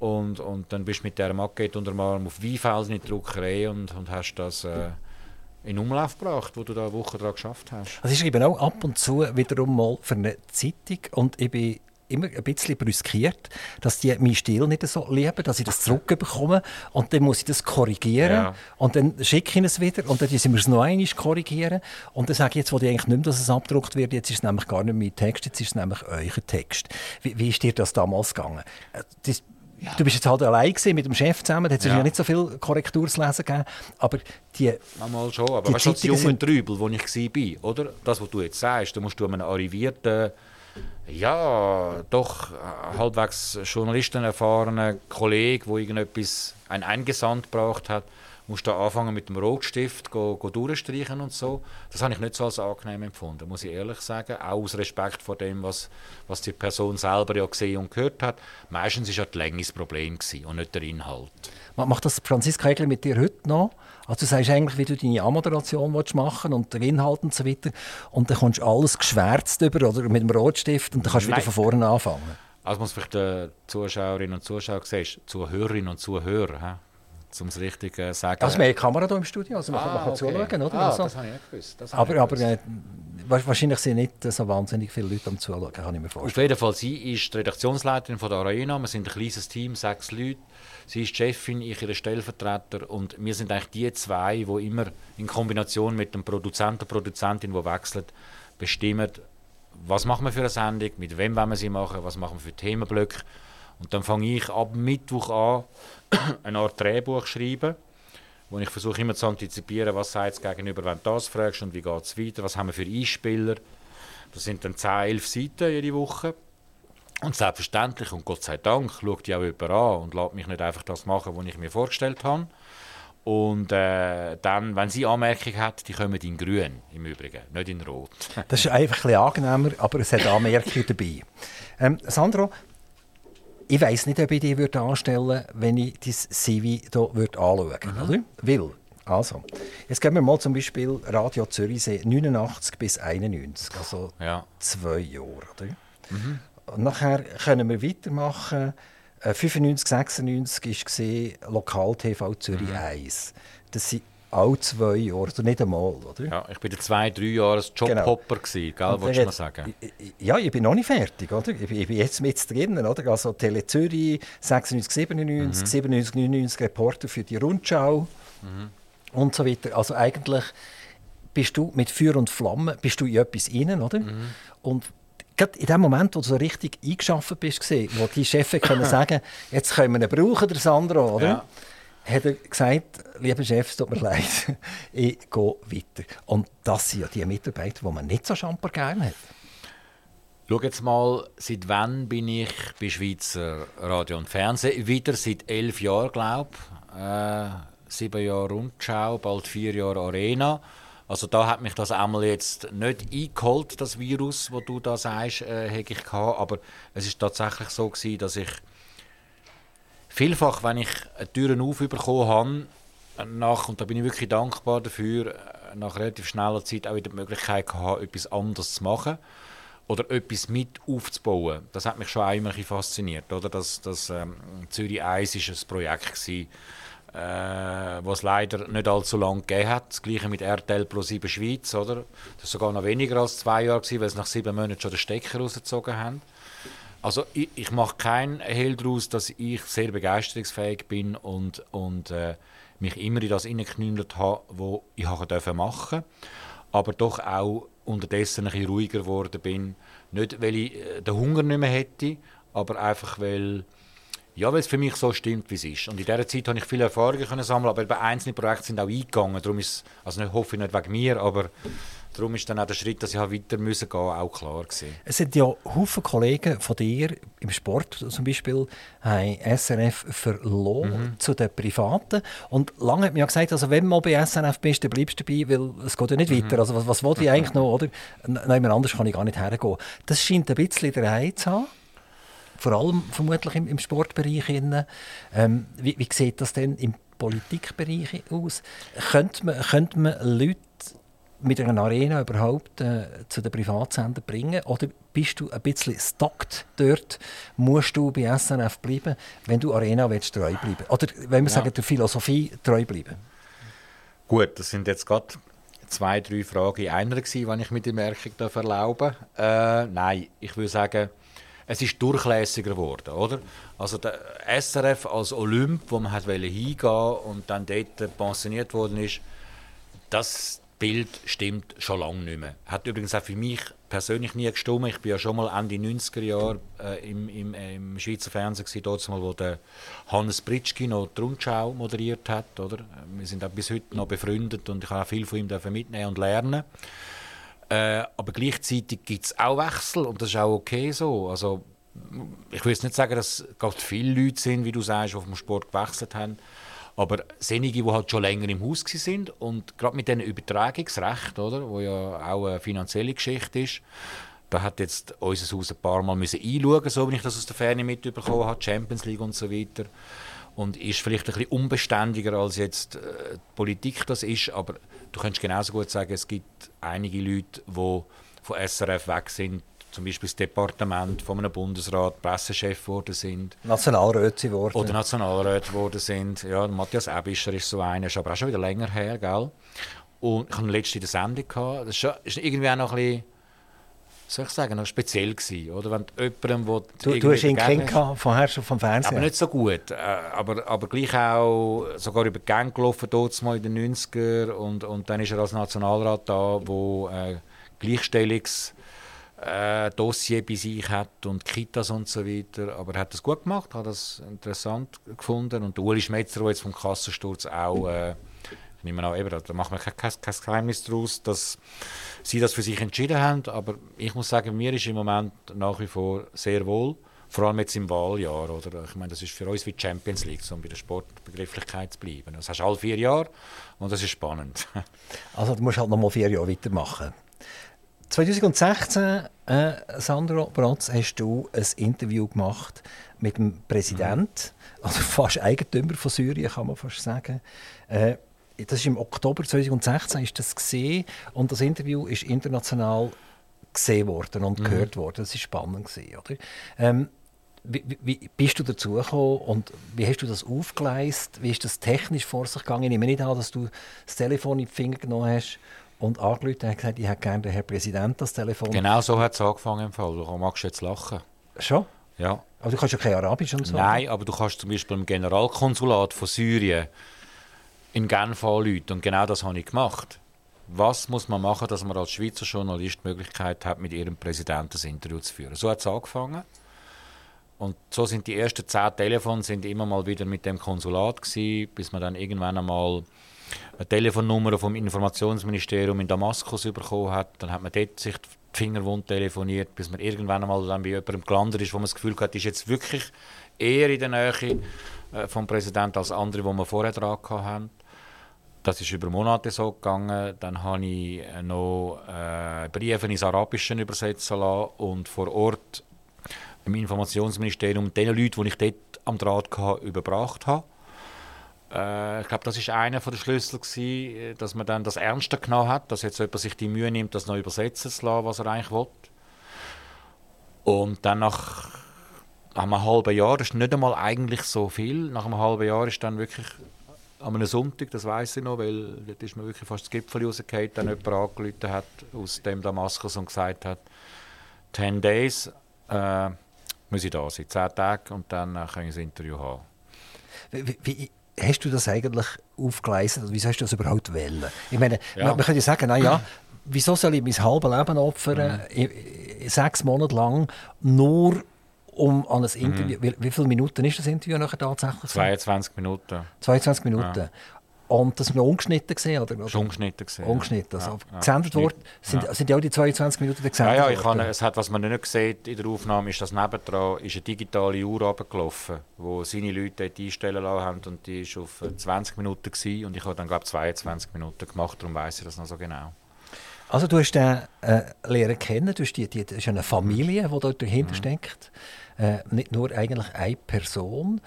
Und, und dann bist du mit dieser Makete unter dem Arm auf Weinfelsen in die Druckerei und, und hast das äh, in Umlauf gebracht, wo du da eine Woche daran geschafft hast. Also ich schreibe auch ab und zu wiederum mal für eine Zeitung und ich bin immer ein bisschen brüskiert, dass die meinen Stil nicht so lieben, dass ich das zurückbekomme und dann muss ich das korrigieren Ja. und dann schicke ich es wieder und dann müssen wir es noch einmal korrigieren und dann sage ich jetzt, wo ich eigentlich nicht mehr, dass es abgedruckt wird, jetzt ist es nämlich gar nicht mein Text, jetzt ist es nämlich euer Text. Wie, wie ist dir das damals gegangen? Äh, Das, Du bist jetzt halt allein gewesen, mit dem Chef zusammen, da hat es ja. Ja. nicht so viel Korrektur zu lesen gegeben, aber die Manchmal schon, aber Die weißt du, junger sind- Trübel, wo ich war, oder? Das, was du jetzt sagst, da musst du einem arrivierten, ja, doch äh, halbwegs Journalisten erfahrenen Kollegen, der irgendetwas ein eingesandt gebraucht hat, musst du da anfangen mit dem Rotstift go, go durchstreichen und so. Das habe ich nicht so als angenehm empfunden, muss ich ehrlich sagen. Auch aus Respekt vor dem, was, was die Person selber ja gesehen und gehört hat. Meistens war ja die Länge das Problem und nicht der Inhalt. Ma- Macht das Franziska Egli mit dir heute noch? Also du sagst eigentlich, wie du deine Anmoderation willst machen und den Inhalt und so weiter. Und dann kommst du alles geschwärzt über oder mit dem Rotstift und dann kannst du wieder von vorne anfangen. Also muss vielleicht die Zuschauerinnen und Zuschauer sehen, Zuhörerinnen und Zuhörer, um es richtig zu sagen. Also wir haben eine Kamera hier im Studio, also man kann, man kann okay. zuschauen, oder? Ah, also, das habe ich nicht gewusst. Aber aber äh, wa- wahrscheinlich sind nicht so wahnsinnig viele Leute am Zuschauen, kann ich mir vorstellen. Auf jeden Fall, sie ist die Redaktionsleiterin von der Arena. Wir sind ein kleines Team, sechs Leute. Sie ist Chefin, ich ihre Stellvertreter. Und wir sind eigentlich die zwei, die immer in Kombination mit dem Produzenten Produzentin, die wechseln, bestimmen, was machen wir für eine Sendung, mit wem wollen wir sie machen, was machen wir für Themenblöcke. Und dann fange ich ab Mittwoch an, [clears throat] eine Art Drehbuch schreiben, wo ich versuche immer zu antizipieren, was sagt gegenüber, wenn du das fragst und wie geht es weiter, was haben wir für Einspieler. Das sind dann 10, 11 Seiten jede Woche. Und selbstverständlich, und Gott sei Dank, schaut die auch jemand an und lässt mich nicht einfach das machen, was ich mir vorgestellt habe. Und äh, dann, wenn sie Anmerkungen hat, die kommen in grün im Übrigen, nicht in rot. [laughs] Das ist einfach ein bisschen angenehmer, aber es hat Anmerkungen dabei. Ähm, Sandro, ich weiß nicht, ob ich die würde anstellen würde, wenn ich das CV hier anschauen würde. Mhm. Weil, also, jetzt gehen wir mal zum Beispiel Radio Zürichsee 89 bis 91, also ja. zwei Jahre. Oder? Mhm. Und nachher können wir weitermachen. 95, 96 war Lokal-TV Zürich mhm. 1. Das sind alle zwei Jahre, oder nicht einmal, oder? Ja, ich war zwei, drei Jahre Jobhopper, genau. gell, du mal sagen? Ja, ich bin noch nicht fertig, oder? Ich bin, ich bin jetzt mit drin, oder? Also Tele Zürich, 96, 97, mhm. 97, 99 Reporter für die Rundschau mhm. und so weiter. Also eigentlich bist du mit Feuer und Flamme bist du in etwas rein, oder? Mhm. Und gerade in dem Moment, wo du so richtig eingeschafft bist, wo die Chefs können sagen jetzt können wir ihn brauchen, der Sandro, oder? Ja hat er gesagt, lieber Chef, es tut mir [laughs] leid, ich gehe weiter. Und das sind ja die Mitarbeiter, die man nicht so schamper gerne hat. Schau jetzt mal, seit wann bin ich bei Schweizer Radio und Fernsehen? Wieder seit elf Jahren, glaube ich. Äh, sieben Jahre Rundschau, bald vier Jahre Arena. Also da hat mich das einmal jetzt nicht eingeholt, das Virus, wo du da sagst, äh, ich gehabt. Aber es ist tatsächlich so gewesen, dass ich vielfach, wenn ich Türen aufbekommen habe, nach, und da bin ich wirklich dankbar dafür, nach relativ schneller Zeit auch wieder die Möglichkeit gehabt, etwas anderes zu machen oder etwas mit aufzubauen. Das hat mich schon einmal fasziniert. Oder? Das, das ähm, Zürich 1 war ein Projekt, gewesen, äh, was leider nicht allzu lange gegeben hat. Das gleiche mit RTL Pro 7 Schweiz. Oder? Das war sogar noch weniger als zwei Jahre, gewesen, weil sie nach sieben Monaten schon den Stecker rausgezogen haben. Also ich, ich mache keinen Hehl daraus, dass ich sehr begeisterungsfähig bin und, und äh, mich immer in das hineingeknüllt habe, was ich machen durfte. Aber doch auch unterdessen ein bisschen ruhiger geworden bin. Nicht, weil ich äh, den Hunger nicht mehr hätte, aber einfach, weil, ja, weil es für mich so stimmt, wie es ist. Und in dieser Zeit habe ich viele Erfahrungen können sammeln, aber bei einzelnen Projekten sind auch eingegangen. Darum ist, also nicht, hoffe ich nicht wegen mir, aber Darum ist dann auch der Schritt, dass ich halt weiter müssen gehen auch klar gewesen. Es sind ja Haufen Kollegen von dir im Sport zum Beispiel haben SRF verloren mhm. zu den Privaten. Und lange hat man ja gesagt, also wenn du mal bei SRF bist, dann bleibst du dabei, weil es geht ja nicht mhm. weiter. Also was, was wollte ich eigentlich noch, oder? Nein, anders kann ich gar nicht hergehen. Das scheint ein bisschen der Reiz zu haben vor allem vermutlich im, im Sportbereich. Ähm, wie, wie sieht das denn im Politikbereich aus? Könnte man, könnte man Leute mit einer Arena überhaupt äh, zu den Privatsendern bringen? Oder bist du ein bisschen stockt dort? Musst du bei SNF bleiben, wenn du Arena willst, treu bleiben? Oder wenn wir ja. sagen, der Philosophie treu bleiben? Gut, das sind jetzt gerade zwei, drei Fragen in einer gewesen, wenn ich mir die Merkung erlauben äh, Nein, ich würde sagen, es ist durchlässiger geworden, oder? Also der SRF als Olymp, wo man hat hingehen und dann dort pensioniert worden ist, das, Bild stimmt schon lange nicht mehr. Hat übrigens auch für mich persönlich nie gestimmt. Ich war ja schon mal Ende 90er Jahre äh, im, im, im, Schweizer Fernsehen, gewesen, dort mal, wo der Hannes Britschki noch die Rundschau moderiert hat. Oder? Wir sind auch bis heute noch befreundet und ich habe auch viel von ihm mitnehmen und lernen. Äh, aber gleichzeitig gibt es auch Wechsel und das ist auch okay so. Also, ich will nicht sagen, dass es viele Leute sind, wie du sagst, die vom Sport gewechselt haben. Aber senige, die halt schon länger im Haus sind und gerade mit diesem Übertragungsrecht, oder, wo ja auch eine finanzielle Geschichte ist, da hat jetzt unser Haus ein paar Mal müssen einschauen, so wie ich das aus der Ferne mitbekommen habe, Champions League und so weiter. Und ist vielleicht ein bisschen unbeständiger, als jetzt äh, die Politik das ist. Aber du könntest genauso gut sagen, es gibt einige Leute, die von SRF weg sind, zum Beispiel das Departement von einem Bundesrat Pressechef geworden sind. Nationalräte geworden. Oder Nationalräte geworden sind. Ja, Matthias Ebischer ist so einer, ist aber auch schon wieder länger her, gell? Und ich hatte letzte in der Sendung, gehabt. das war irgendwie auch noch ein bisschen, soll ich sagen, noch speziell gewesen, oder? Wenn jemandem, wo du, du hast ihn kennengelernt, vorher schon vom Fernsehen? Aber nicht so gut, äh, aber, aber gleich auch sogar über die Gang gelaufen, dort mal in den 90er und, und dann ist er als Nationalrat da, wo äh, Gleichstellungs- äh, Dossier bei sich hat und Kitas und so weiter. Aber er hat das gut gemacht, hat das interessant gefunden. Und Uli Schmetzer, der jetzt vom Kassensturz auch, äh, ich nehme an, eben, da macht man kein, kein, kein Geheimnis daraus, dass sie das für sich entschieden haben. Aber ich muss sagen, mir ist im Moment nach wie vor sehr wohl. Vor allem jetzt im Wahljahr. Oder? Ich meine, das ist für uns wie die Champions League, um bei der Sportbegrifflichkeit zu bleiben. Das hast du alle vier Jahre und das ist spannend. [laughs] Also du musst halt noch mal vier Jahre weitermachen 2016, äh, Sandro Bratz, hast du ein Interview gemacht mit dem Präsident, mhm. also fast Eigentümer von Syrien, kann man fast sagen. Äh, das ist im Oktober 2016 ist das gesehen und das Interview ist international gesehen worden und mhm. gehört worden. Das ist spannend gewesen, oder? Ähm, wie, wie, bist du dazu gekommen und wie hast du das aufgeleistet? Wie ist das technisch vor sich gegangen? Ich nehme nicht an, dass du das Telefon in die Finger genommen hast und angerufen und gesagt, ich hätte gerne den Herrn Präsident das Telefon. Genau so hat es angefangen im Fall. Du magst jetzt lachen. Schon? Ja. Aber du kannst ja kein Arabisch und so. Nein, aber du kannst zum Beispiel im Generalkonsulat von Syrien in Genf anrufen und genau das habe ich gemacht. Was muss man machen, dass man als Schweizer Journalist die Möglichkeit hat, mit ihrem Präsidenten ein Interview zu führen? So hat es angefangen. Und so sind die ersten zehn Telefone sind immer mal wieder mit dem Konsulat gewesen, bis man dann irgendwann einmal eine Telefonnummer vom Informationsministerium in Damaskus bekommen hat. Dann hat man dort sich die Finger wund telefoniert, bis man irgendwann einmal dann bei jemandem gelandet ist, wo man das Gefühl hat, ist jetzt wirklich eher in der Nähe äh, vom Präsidenten als andere, die wir vorher dran hatten. Das ist über Monate so gegangen. Dann habe ich noch äh, Briefe ins Arabische übersetzen lassen und vor Ort im Informationsministerium den Leuten, die ich dort am Draht hatte, überbracht habe. Äh, ich glaube, das ist einer der Schlüssel gewesen, dass man dann das Ernste genommen hat, dass jetzt jemand sich die Mühe nimmt, das noch übersetzen zu lassen, was er eigentlich will. Und dann nach, nach einem halben Jahr, das ist nicht einmal eigentlich so viel, nach einem halben Jahr ist dann wirklich an einem Sonntag, das weiß ich noch, weil dort ist mir wirklich fast das Gipfel rausgefallen, dann jemand angerufen hat aus dem Damaskus und gesagt hat, 10 Days, äh, muss ich da sein, 10 Tage und dann äh, kann ich ein Interview haben. Wie, wie, hast du das eigentlich aufgeleistet? Wieso hast du das überhaupt wählen? Ich meine, ja. man, man könnte sagen, na ja, wieso soll ich mein halbes Leben opfern, mhm. sechs Monate lang, nur um an ein Interview, mhm. wie, wie, viele Minuten ist das Interview nachher tatsächlich? 22 Minuten. 22 Minuten. Ja. Und das war ungeschnitten gesehen, oder? Das ungeschnitten gesehen. Ungeschnitten. Also ja, gesendet worden, sind, ja. sind ja auch die 22 Minuten gesendet Ja, ja, ich kann, es hat, was man nicht sieht in der Aufnahme, ist, dass nebendran ist eine digitale Uhr runtergelaufen, wo seine Leute einstellen lassen haben und die war auf 20 Minuten gewesen, und ich habe dann, glaube 22 Minuten gemacht, darum weiß ich das noch so genau. Also du hast den äh, lernen kennen, du hast die, die, das ist eine Familie, die dort dahinter mhm. steckt. Äh, nicht nur eigentlich eine Person.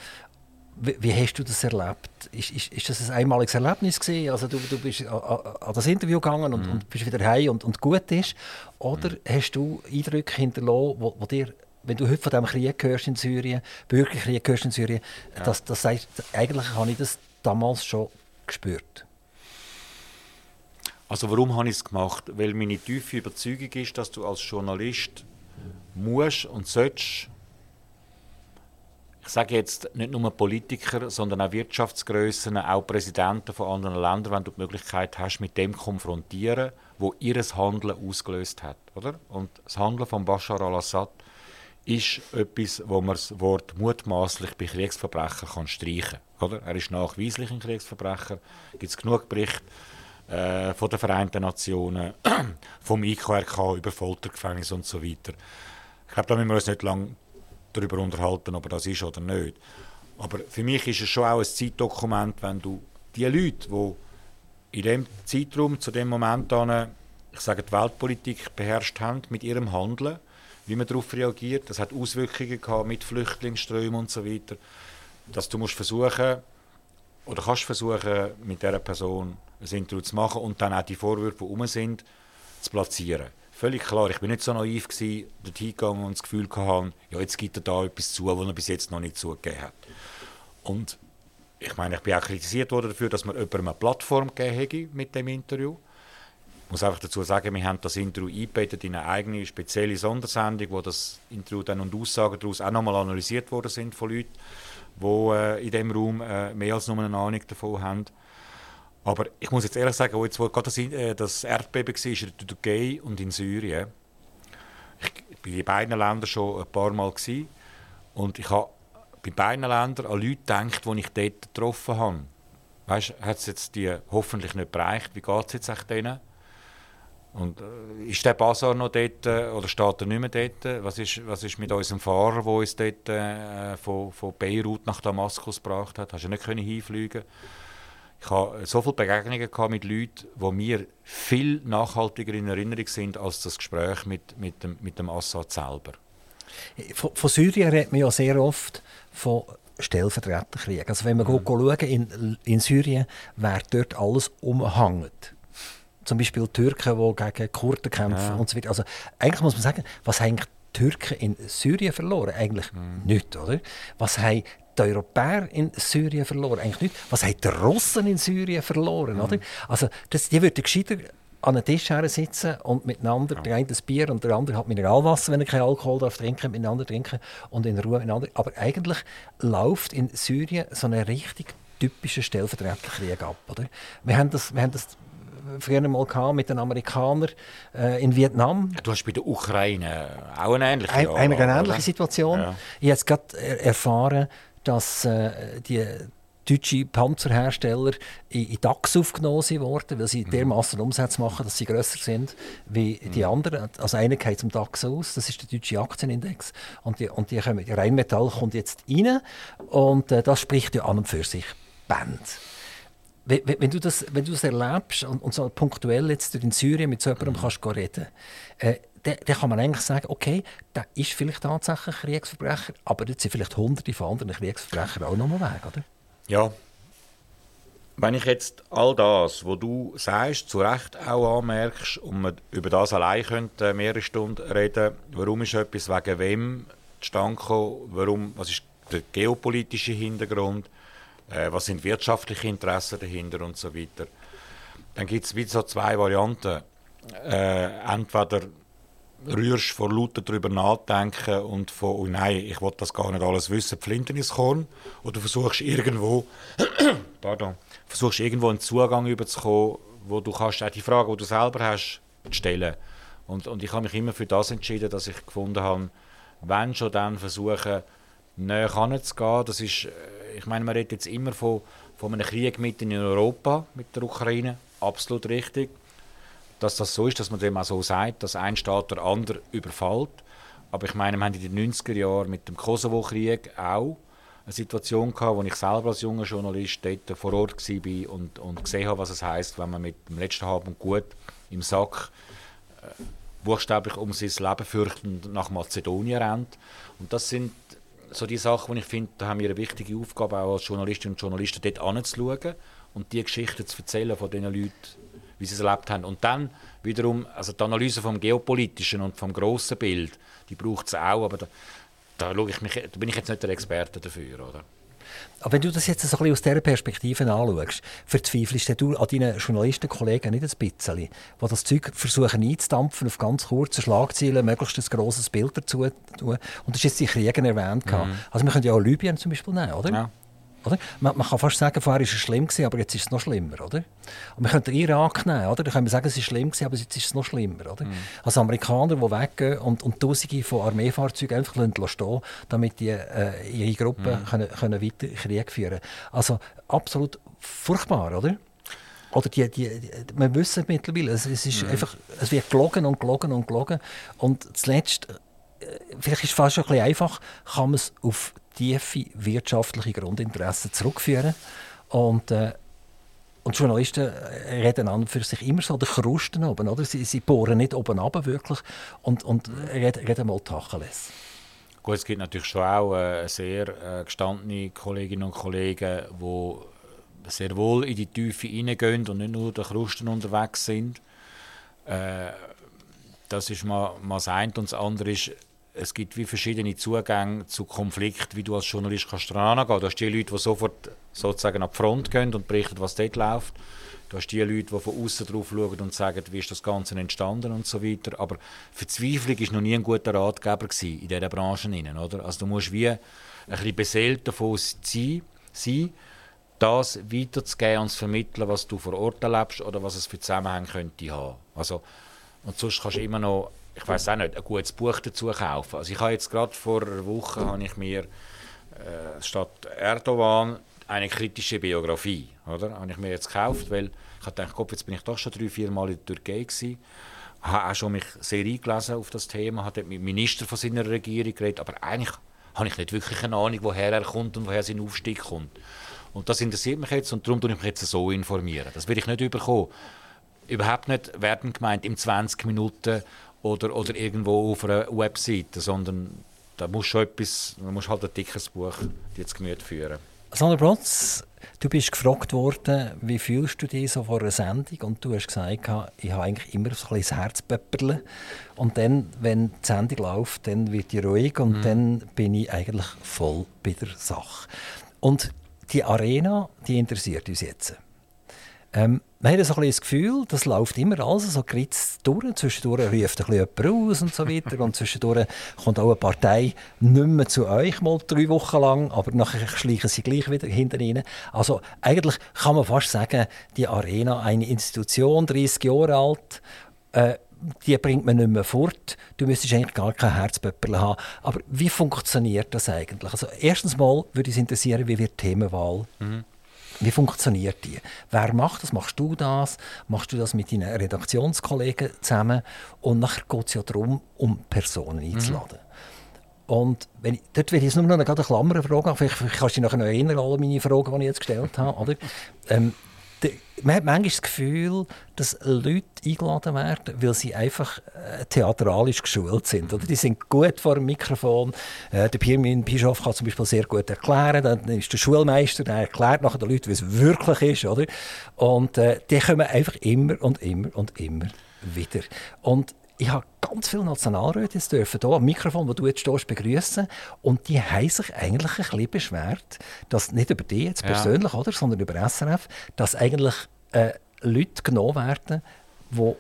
Wie, wie, hast du das erlebt? Ist, ist, ist das ein einmaliges Erlebnis gewesen? Also du, du bist an, das Interview gegangen und, mhm. und bist wieder heim und, und gut ist? Oder mhm. hast du Eindrücke hinterlassen, wo, wo dir wenn du heute von diesem Krieg hörst in Syrien, Bürgerkrieg hörst in Syrien, ja. das, das heißt, eigentlich habe ich das damals schon gespürt. Also warum habe ich es gemacht? Weil meine tiefe Überzeugung ist, dass du als Journalist musst und sollst ich sage jetzt nicht nur Politiker, sondern auch Wirtschaftsgrößen, auch Präsidenten von anderen Ländern, wenn du die Möglichkeit hast, mit dem konfrontieren, wo ihr Handeln ausgelöst hat. Oder? Und das Handeln von Bashar al-Assad ist etwas, wo man das Wort mutmaßlich bei Kriegsverbrechern kann streichen kann. Er ist nachweislich ein Kriegsverbrecher. Es gibt genug Berichte äh, von den Vereinten Nationen, [clears throat] vom IKRK über Foltergefängnisse und so weiter. Ich glaube, da müssen wir uns nicht lange darüber unterhalten, ob das ist oder nicht. Aber für mich ist es schon auch ein Zeitdokument, wenn du die Leute, die in dem Zeitraum, zu dem Moment an, ich sage, die Weltpolitik beherrscht haben mit ihrem Handeln, wie man darauf reagiert, das hat Auswirkungen gehabt mit Flüchtlingsströmen und so weiter, dass du musst versuchen oder kannst versuchen, mit dieser Person ein Interview zu machen und dann auch die Vorwürfe, die herum sind, zu platzieren völlig klar, ich bin nicht so naiv gewesen, dorthin gegangen und das Gefühl hatte, ja, jetzt gibt er da etwas zu, was er bis jetzt noch nicht zugegeben hat. Und ich meine, ich bin auch kritisiert worden dafür, dass man jemandem eine Plattform gegeben mit dem Interview. Ich muss einfach dazu sagen, wir haben das Interview eingebettet in eine eigene spezielle Sondersendung, wo das Interview dann und Aussagen daraus auch nochmal analysiert worden sind von Leuten, die äh, in diesem Raum äh, mehr als nur eine Ahnung davon haben. Aber ich muss jetzt ehrlich sagen, wo jetzt gerade das, äh, das Erdbeben war in der Türkei und in Syrien, ich war in beiden Ländern schon ein paar Mal gewesen, und ich habe bei beiden Ländern an Leute gedacht, die ich dort getroffen habe. Weißt, hat es jetzt die hoffentlich nicht bereicht? Wie geht es jetzt denen? Und äh, ist der Basar noch dort äh, oder steht er nicht mehr dort? Was ist, was ist mit unserem Fahrer, der uns dort äh, von, von Beirut nach Damaskus gebracht hat? Hast du nicht hinfliegen können? Ich habe so viele Begegnungen gehabt mit Leuten, die mir viel nachhaltiger in Erinnerung sind als das Gespräch mit, mit, dem, mit dem Assad selber. Von, von Syrien redet man ja sehr oft von Stellvertreterkrieg. Also wenn man mhm. schauen, in, in Syrien, wer dort alles umhängt. Zum Beispiel Türken, die gegen Kurden kämpfen ja. und so weiter. Also eigentlich muss man sagen, was haben die Türken in Syrien verloren? Eigentlich mhm. nichts, oder? Was haben die Europäer in Syrien verloren? Eigentlich nicht. Was haben die Russen in Syrien verloren? Mhm. Oder? Also, das, die würden gescheiter an einem Tisch sitzen und miteinander, ja. der eine das Bier und der andere hat Mineralwasser, wenn er keinen Alkohol darf trinken, miteinander trinken und in Ruhe miteinander. Aber eigentlich läuft in Syrien so ein richtig typischer Stellvertreterkrieg ab. Oder? Wir haben das, wir haben das früher mal mit den Amerikanern äh, in Vietnam. Du hast bei der Ukraine auch eine ähnliche, ein, eine, eine ähnliche Situation. Ja. Ich habe gerade erfahren, dass äh, die deutsche Panzerhersteller in, in DAX aufgenommen wurden, weil sie mhm. dermaßen Umsätze machen, dass sie grösser sind wie die mhm. anderen. Also einer geht zum DAX aus, das ist der deutsche Aktienindex. Und die, und die, kommen, Rheinmetall kommt jetzt rein und äh, das spricht ja an und für sich Band. Wenn, wenn, du das, wenn du das erlebst und, und so punktuell jetzt in Syrien mit so jemandem mhm. kannst reden äh, dann, dann kann man eigentlich sagen, okay, der ist vielleicht tatsächlich ein Kriegsverbrecher, aber jetzt sind vielleicht hunderte von anderen Kriegsverbrechern auch noch mal weg, oder? Ja. Wenn ich jetzt all das, was du sagst, zu Recht auch anmerkst und wir über das allein könnte mehrere Stunden reden, warum ist etwas wegen wem zustande gekommen, warum, was ist der geopolitische Hintergrund, äh, was sind wirtschaftliche Interessen dahinter und so weiter, dann gibt es wieder so zwei Varianten. Äh, entweder rührst vor lauter darüber nachdenken und von, oh nein, ich will das gar nicht alles wissen, Flinten ins Korn. Oder versuchst irgendwo, [clears throat] pardon, versuchst irgendwo einen Zugang überzukommen, wo du kannst auch die Frage, die du selber hast, stellen. Und, und ich habe mich immer für das entschieden, dass ich gefunden habe, wenn schon dann versuchen, näher heranzugehen. Das ist, äh, ich meine, man redet jetzt immer von, von einem Krieg mitten in Europa mit der Ukraine, absolut richtig dass das so ist, dass man dem auch so sagt, dass ein Staat der andere überfällt. Aber ich meine, wir haben in den 90er Jahren mit dem Kosovo-Krieg auch eine Situation gehabt, wo ich selber als junger Journalist dort vor Ort war und, und gesehen habe, was es heißt, wenn man mit dem letzten Hab und Gut im Sack äh, buchstäblich um sein Leben fürchtend nach Mazedonien rennt. Und das sind so die Sachen, wo ich finde, da haben wir eine wichtige Aufgabe auch als Journalistinnen und Journalisten dort anzuschauen und die Geschichten zu erzählen von den Leuten, wie sie es erlebt haben. Und dann wiederum, also die Analyse vom geopolitischen und vom grossen Bild, die braucht es auch, aber da, da, ich mich, da bin ich jetzt nicht der Experte dafür, oder? Aber wenn du das jetzt so ein bisschen aus dieser Perspektive anschaust, verzweifelst du an deinen Journalistenkollegen nicht ein bisschen, die das Zeug versuchen einzudampfen, auf ganz kurze Schlagzeilen möglichst ein grosses Bild dazu zu tun. Und das ist jetzt die Kriege erwähnt. Mhm. Also wir können ja auch Libyen zum Beispiel nehmen, oder? Ja. Oder? Man, man, kann fast sagen, vorher war es schlimm, gewesen, aber jetzt ist es noch schlimmer. Oder? Und wir können den Irak nehmen, oder? da können wir sagen, es ist schlimm, gewesen, aber jetzt ist es noch schlimmer. Oder? Mhm. Also Amerikaner, die weggehen und, und Tausende von Armeefahrzeugen einfach stehen damit die äh, ihre Gruppen mhm. können, können weiter Krieg führen Also absolut furchtbar, oder? Oder die, die, die, wir wissen mittlerweile, es, es, ist mhm. einfach, es wird gelogen und gelogen und gelogen. Und zuletzt, äh, vielleicht ist es fast schon ein bisschen einfach, kann man es auf tiefe wirtschaftliche Grundinteressen zurückführen. Und, äh, und Journalisten reden an für sich immer so den Krusten oben, oder? Sie, sie bohren nicht oben ab wirklich und, und reden, reden mal Tacheles. Gut, es gibt natürlich schon auch äh, sehr äh, gestandene Kolleginnen und Kollegen, die sehr wohl in die Tiefe hineingehen und nicht nur den Krusten unterwegs sind. Äh, das ist mal, mal das eine. Und das andere ist, es gibt wie verschiedene Zugänge zu Konflikten, wie du als Journalist kannst daran gehen. Du hast die Leute, die sofort sozusagen an die Front gehen und berichten, was dort läuft. Du hast die Leute, die von außen drauf schauen und sagen, wie ist das Ganze entstanden und so weiter. Aber Verzweiflung war noch nie ein guter Ratgeber in dieser Branche. Oder? Also du musst wie ein bisschen beseelt davon sein das weiterzugeben und zu vermitteln, was du vor Ort erlebst oder was es für Zusammenhänge könnte haben. Also, und sonst kannst du immer noch ich weiß auch nicht, ein gutes Buch dazu kaufen. Also ich habe jetzt gerade vor einer Woche habe ich mir äh, statt Erdogan eine kritische Biografie, oder? Habe ich mir jetzt gekauft, weil ich gedacht, Gott, jetzt bin ich doch schon drei, vier Mal in der Türkei gewesen. Habe auch schon mich sehr eingelesen auf das Thema, habe mit dem Minister von seiner Regierung geredet, aber eigentlich habe ich nicht wirklich eine Ahnung, woher er kommt und woher sein Aufstieg kommt. Und das interessiert mich jetzt und darum tue ich mich jetzt so informieren. Das will ich nicht überkommen. Überhaupt nicht werden gemeint im 20 Minuten oder, oder irgendwo auf einer Webseite, sondern da muss schon etwas, man muss halt ein dickes Buch jetzt Gemüt führen. Sandra Brotz, du bist gefragt worden, wie fühlst du dich so vor einer Sendung? Und du hast gesagt, ich habe eigentlich immer so ein bisschen das Herzpöpperle. Und dann, wenn die Sendung läuft, dann wird ich ruhig und mhm. dann bin ich eigentlich voll bei der Sache. Und die Arena, die interessiert uns jetzt. Ähm, man hat so ein das Gefühl, das läuft immer alles so geritzt durch. Zwischendurch ruft ein jemand aus und so weiter. und zwischendurch kommt auch eine Partei nicht mehr zu euch, mal drei Wochen lang, aber nachher schleichen sie gleich wieder hinter ihnen. Also eigentlich kann man fast sagen, die Arena, eine Institution, 30 Jahre alt, äh, die bringt man nicht mehr fort. Du müsstest eigentlich gar kein Herzpöpperl haben. Aber wie funktioniert das eigentlich? Also erstens mal würde es interessieren, wie wird die Themenwahl mhm wie funktioniert die? Wer macht das? Machst du das? Machst du das mit deinen Redaktionskollegen zusammen? Und nachher geht es ja darum, um Personen einzuladen. Mhm. Und wenn ich, dort will ich jetzt nur noch eine, Klammerfrage vielleicht kannst du dich nachher noch erinnern, alle meine Fragen, die ich jetzt gestellt habe. Oder? Ähm, man hat manchmal das Gefühl, dass Leute eingeladen werden, weil sie einfach äh, theatralisch geschult sind. Oder die sind gut vor dem Mikrofon. Äh, der Pirmin Bischof kann zum Beispiel sehr gut erklären. Dann ist der Schulmeister, der erklärt nachher den Leuten, wie es wirklich ist. Oder? Und äh, die kommen einfach immer und immer und immer wieder. Und ich habe ganz viele Nationalräte jetzt dürfen hier am Mikrofon, wo du jetzt stehst, begrüßen und die haben sich eigentlich ein bisschen beschwert, dass nicht über dich jetzt persönlich, ja. oder, sondern über SRF, dass eigentlich äh, Leute genommen werden, die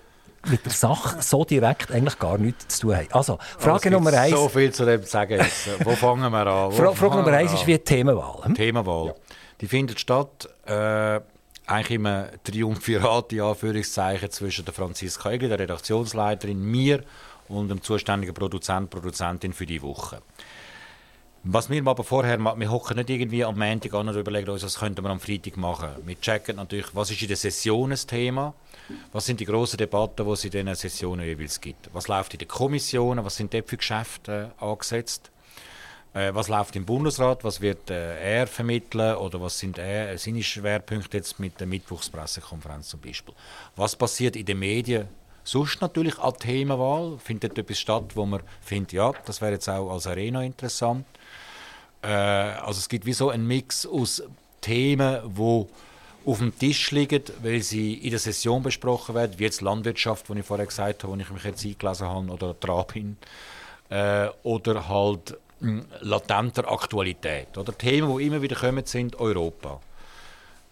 mit der Sache [laughs] so direkt eigentlich gar nichts zu tun haben. Also, Frage Nummer eins. so viel zu dem zu sagen. [laughs] Wo fangen wir an? Fra Frage Nummer eins ist wie die Themenwahl. Hm? Themenwahl. Ja. Die findet statt äh, eigentlich immer Triumphirat, in Anführungszeichen, zwischen der Franziska Egli, der Redaktionsleiterin, mir und dem zuständigen Produzent, Produzentin für die Woche. Was wir aber vorher machen, wir hocken nicht irgendwie am Montag an und überlegen uns, was könnten wir am Freitag machen. Wir checken natürlich, was ist in der Session ein Thema, was sind die grossen Debatten, die es in diesen Sessionen jeweils gibt, was läuft in den Kommissionen, was sind dort für Geschäfte angesetzt was läuft im Bundesrat, was wird äh, er vermitteln oder was sind er, seine Schwerpunkte jetzt mit der Mittwochspressekonferenz zum Beispiel. Was passiert in den Medien? Sonst natürlich an Themenwahl. Findet etwas statt, wo man findet, ja, das wäre jetzt auch als Arena interessant. Äh, also es gibt wie so einen Mix aus Themen, wo auf dem Tisch liegen, weil sie in der Session besprochen werden, wie jetzt Landwirtschaft, die ich vorher gesagt habe, wo ich mich jetzt eingelesen habe, oder Trabin, äh, oder halt latenter Aktualität. Oder Themen, die immer wieder kommen, sind Europa.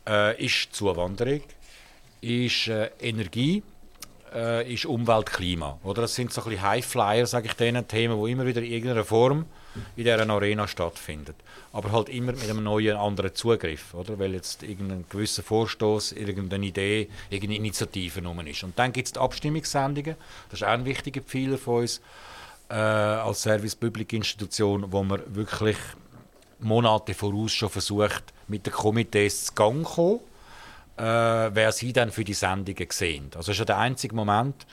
Äh, ist Zuwanderung, ist äh, Energie, äh, ist Umwelt, Klima. Oder? Das sind so ein bisschen Highflyer, sage ich denen, Themen, die immer wieder in irgendeiner Form in dieser Arena stattfinden. Aber halt immer mit einem neuen, anderen Zugriff. Oder? Weil jetzt irgendein gewisser Vorstoß, irgendeine Idee, irgendeine Initiative genommen ist. Und dann gibt es die Abstimmungssendungen. Das ist auch ein wichtiger Pfeiler von uns äh, als Service Public Institution, wo man wirklich Monate voraus schon versucht, mit den Komitees zu Gang zu kommen, äh, wer sie dann für die Sendungen sehen. Also das ist ja der einzige Moment,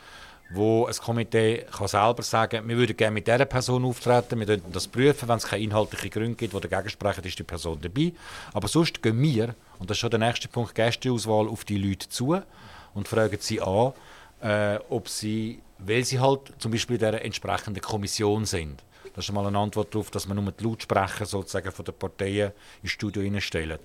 wo ein Komitee kann selber sagen kann, wir würden gerne mit dieser Person auftreten, wir würden das prüfen, wenn es keine inhaltlichen Gründe gibt, die dagegen sprechen, ist die Person dabei. Aber sonst gehen wir, und das ist schon der nächste Punkt, Gästeauswahl auf die Leute zu und fragen sie an, äh, ob sie weil sie halt zum Beispiel der entsprechenden Kommission sind. Das ist mal eine Antwort darauf, dass man nur die Lautsprecher sozusagen von der Parteien ins Studio hineinstellen.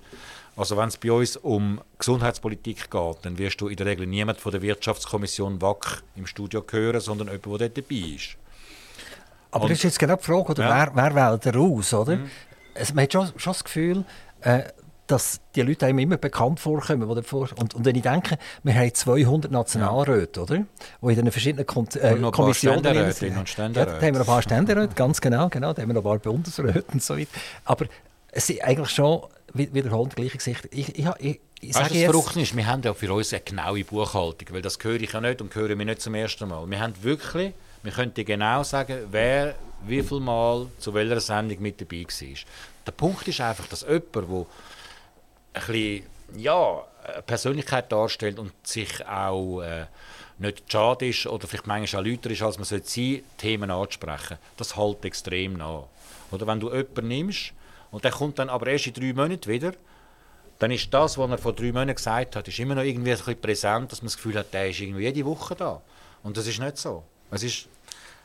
Also wenn es bei uns um Gesundheitspolitik geht, dann wirst du in der Regel niemand von der Wirtschaftskommission WAC im Studio hören, sondern jemand, der dort dabei ist. Aber Und, das ist jetzt genau die Frage, oder? Ja. Wer, wer wählt er aus, oder? Mhm. Also, man hat schon, schon das Gefühl, äh, dass die Leute einem immer bekannt vorkommen. Und, und wenn ich denke, wir haben 200 Nationalräte, ja. oder? Die in den verschiedenen Kon äh, und Kommissionen sind. Und Ständeräte. Ja, da haben wir ein paar Ständeräte, ganz genau, genau. Da haben wir noch ein paar Bundesräte und so weiter. Aber es sind eigentlich schon wiederholend gleiche Gesichter. Ich, ich, ich, ich weißt, das Verrückte ist, wir haben ja für uns eine genaue Buchhaltung, weil das höre ich ja nicht und höre mir nicht zum ersten Mal. Wir haben wirklich, wir könnten genau sagen, wer wie viel Mal zu welcher Sendung mit dabei war. Der Punkt ist einfach, dass jemand, der ein bisschen, ja, eine Persönlichkeit darstellt und sich auch äh, nicht schade ist oder vielleicht manchmal auch lauter ist, als man sollte sein, Themen anzusprechen. Das hält extrem nach. Oder wenn du jemanden nimmst und der kommt dann aber erst in drei Monaten wieder, dann ist das, was er vor drei Monaten gesagt hat, ist immer noch irgendwie ein bisschen präsent, dass man das Gefühl hat, der ist irgendwie jede Woche da. Und das ist nicht so. Es ist,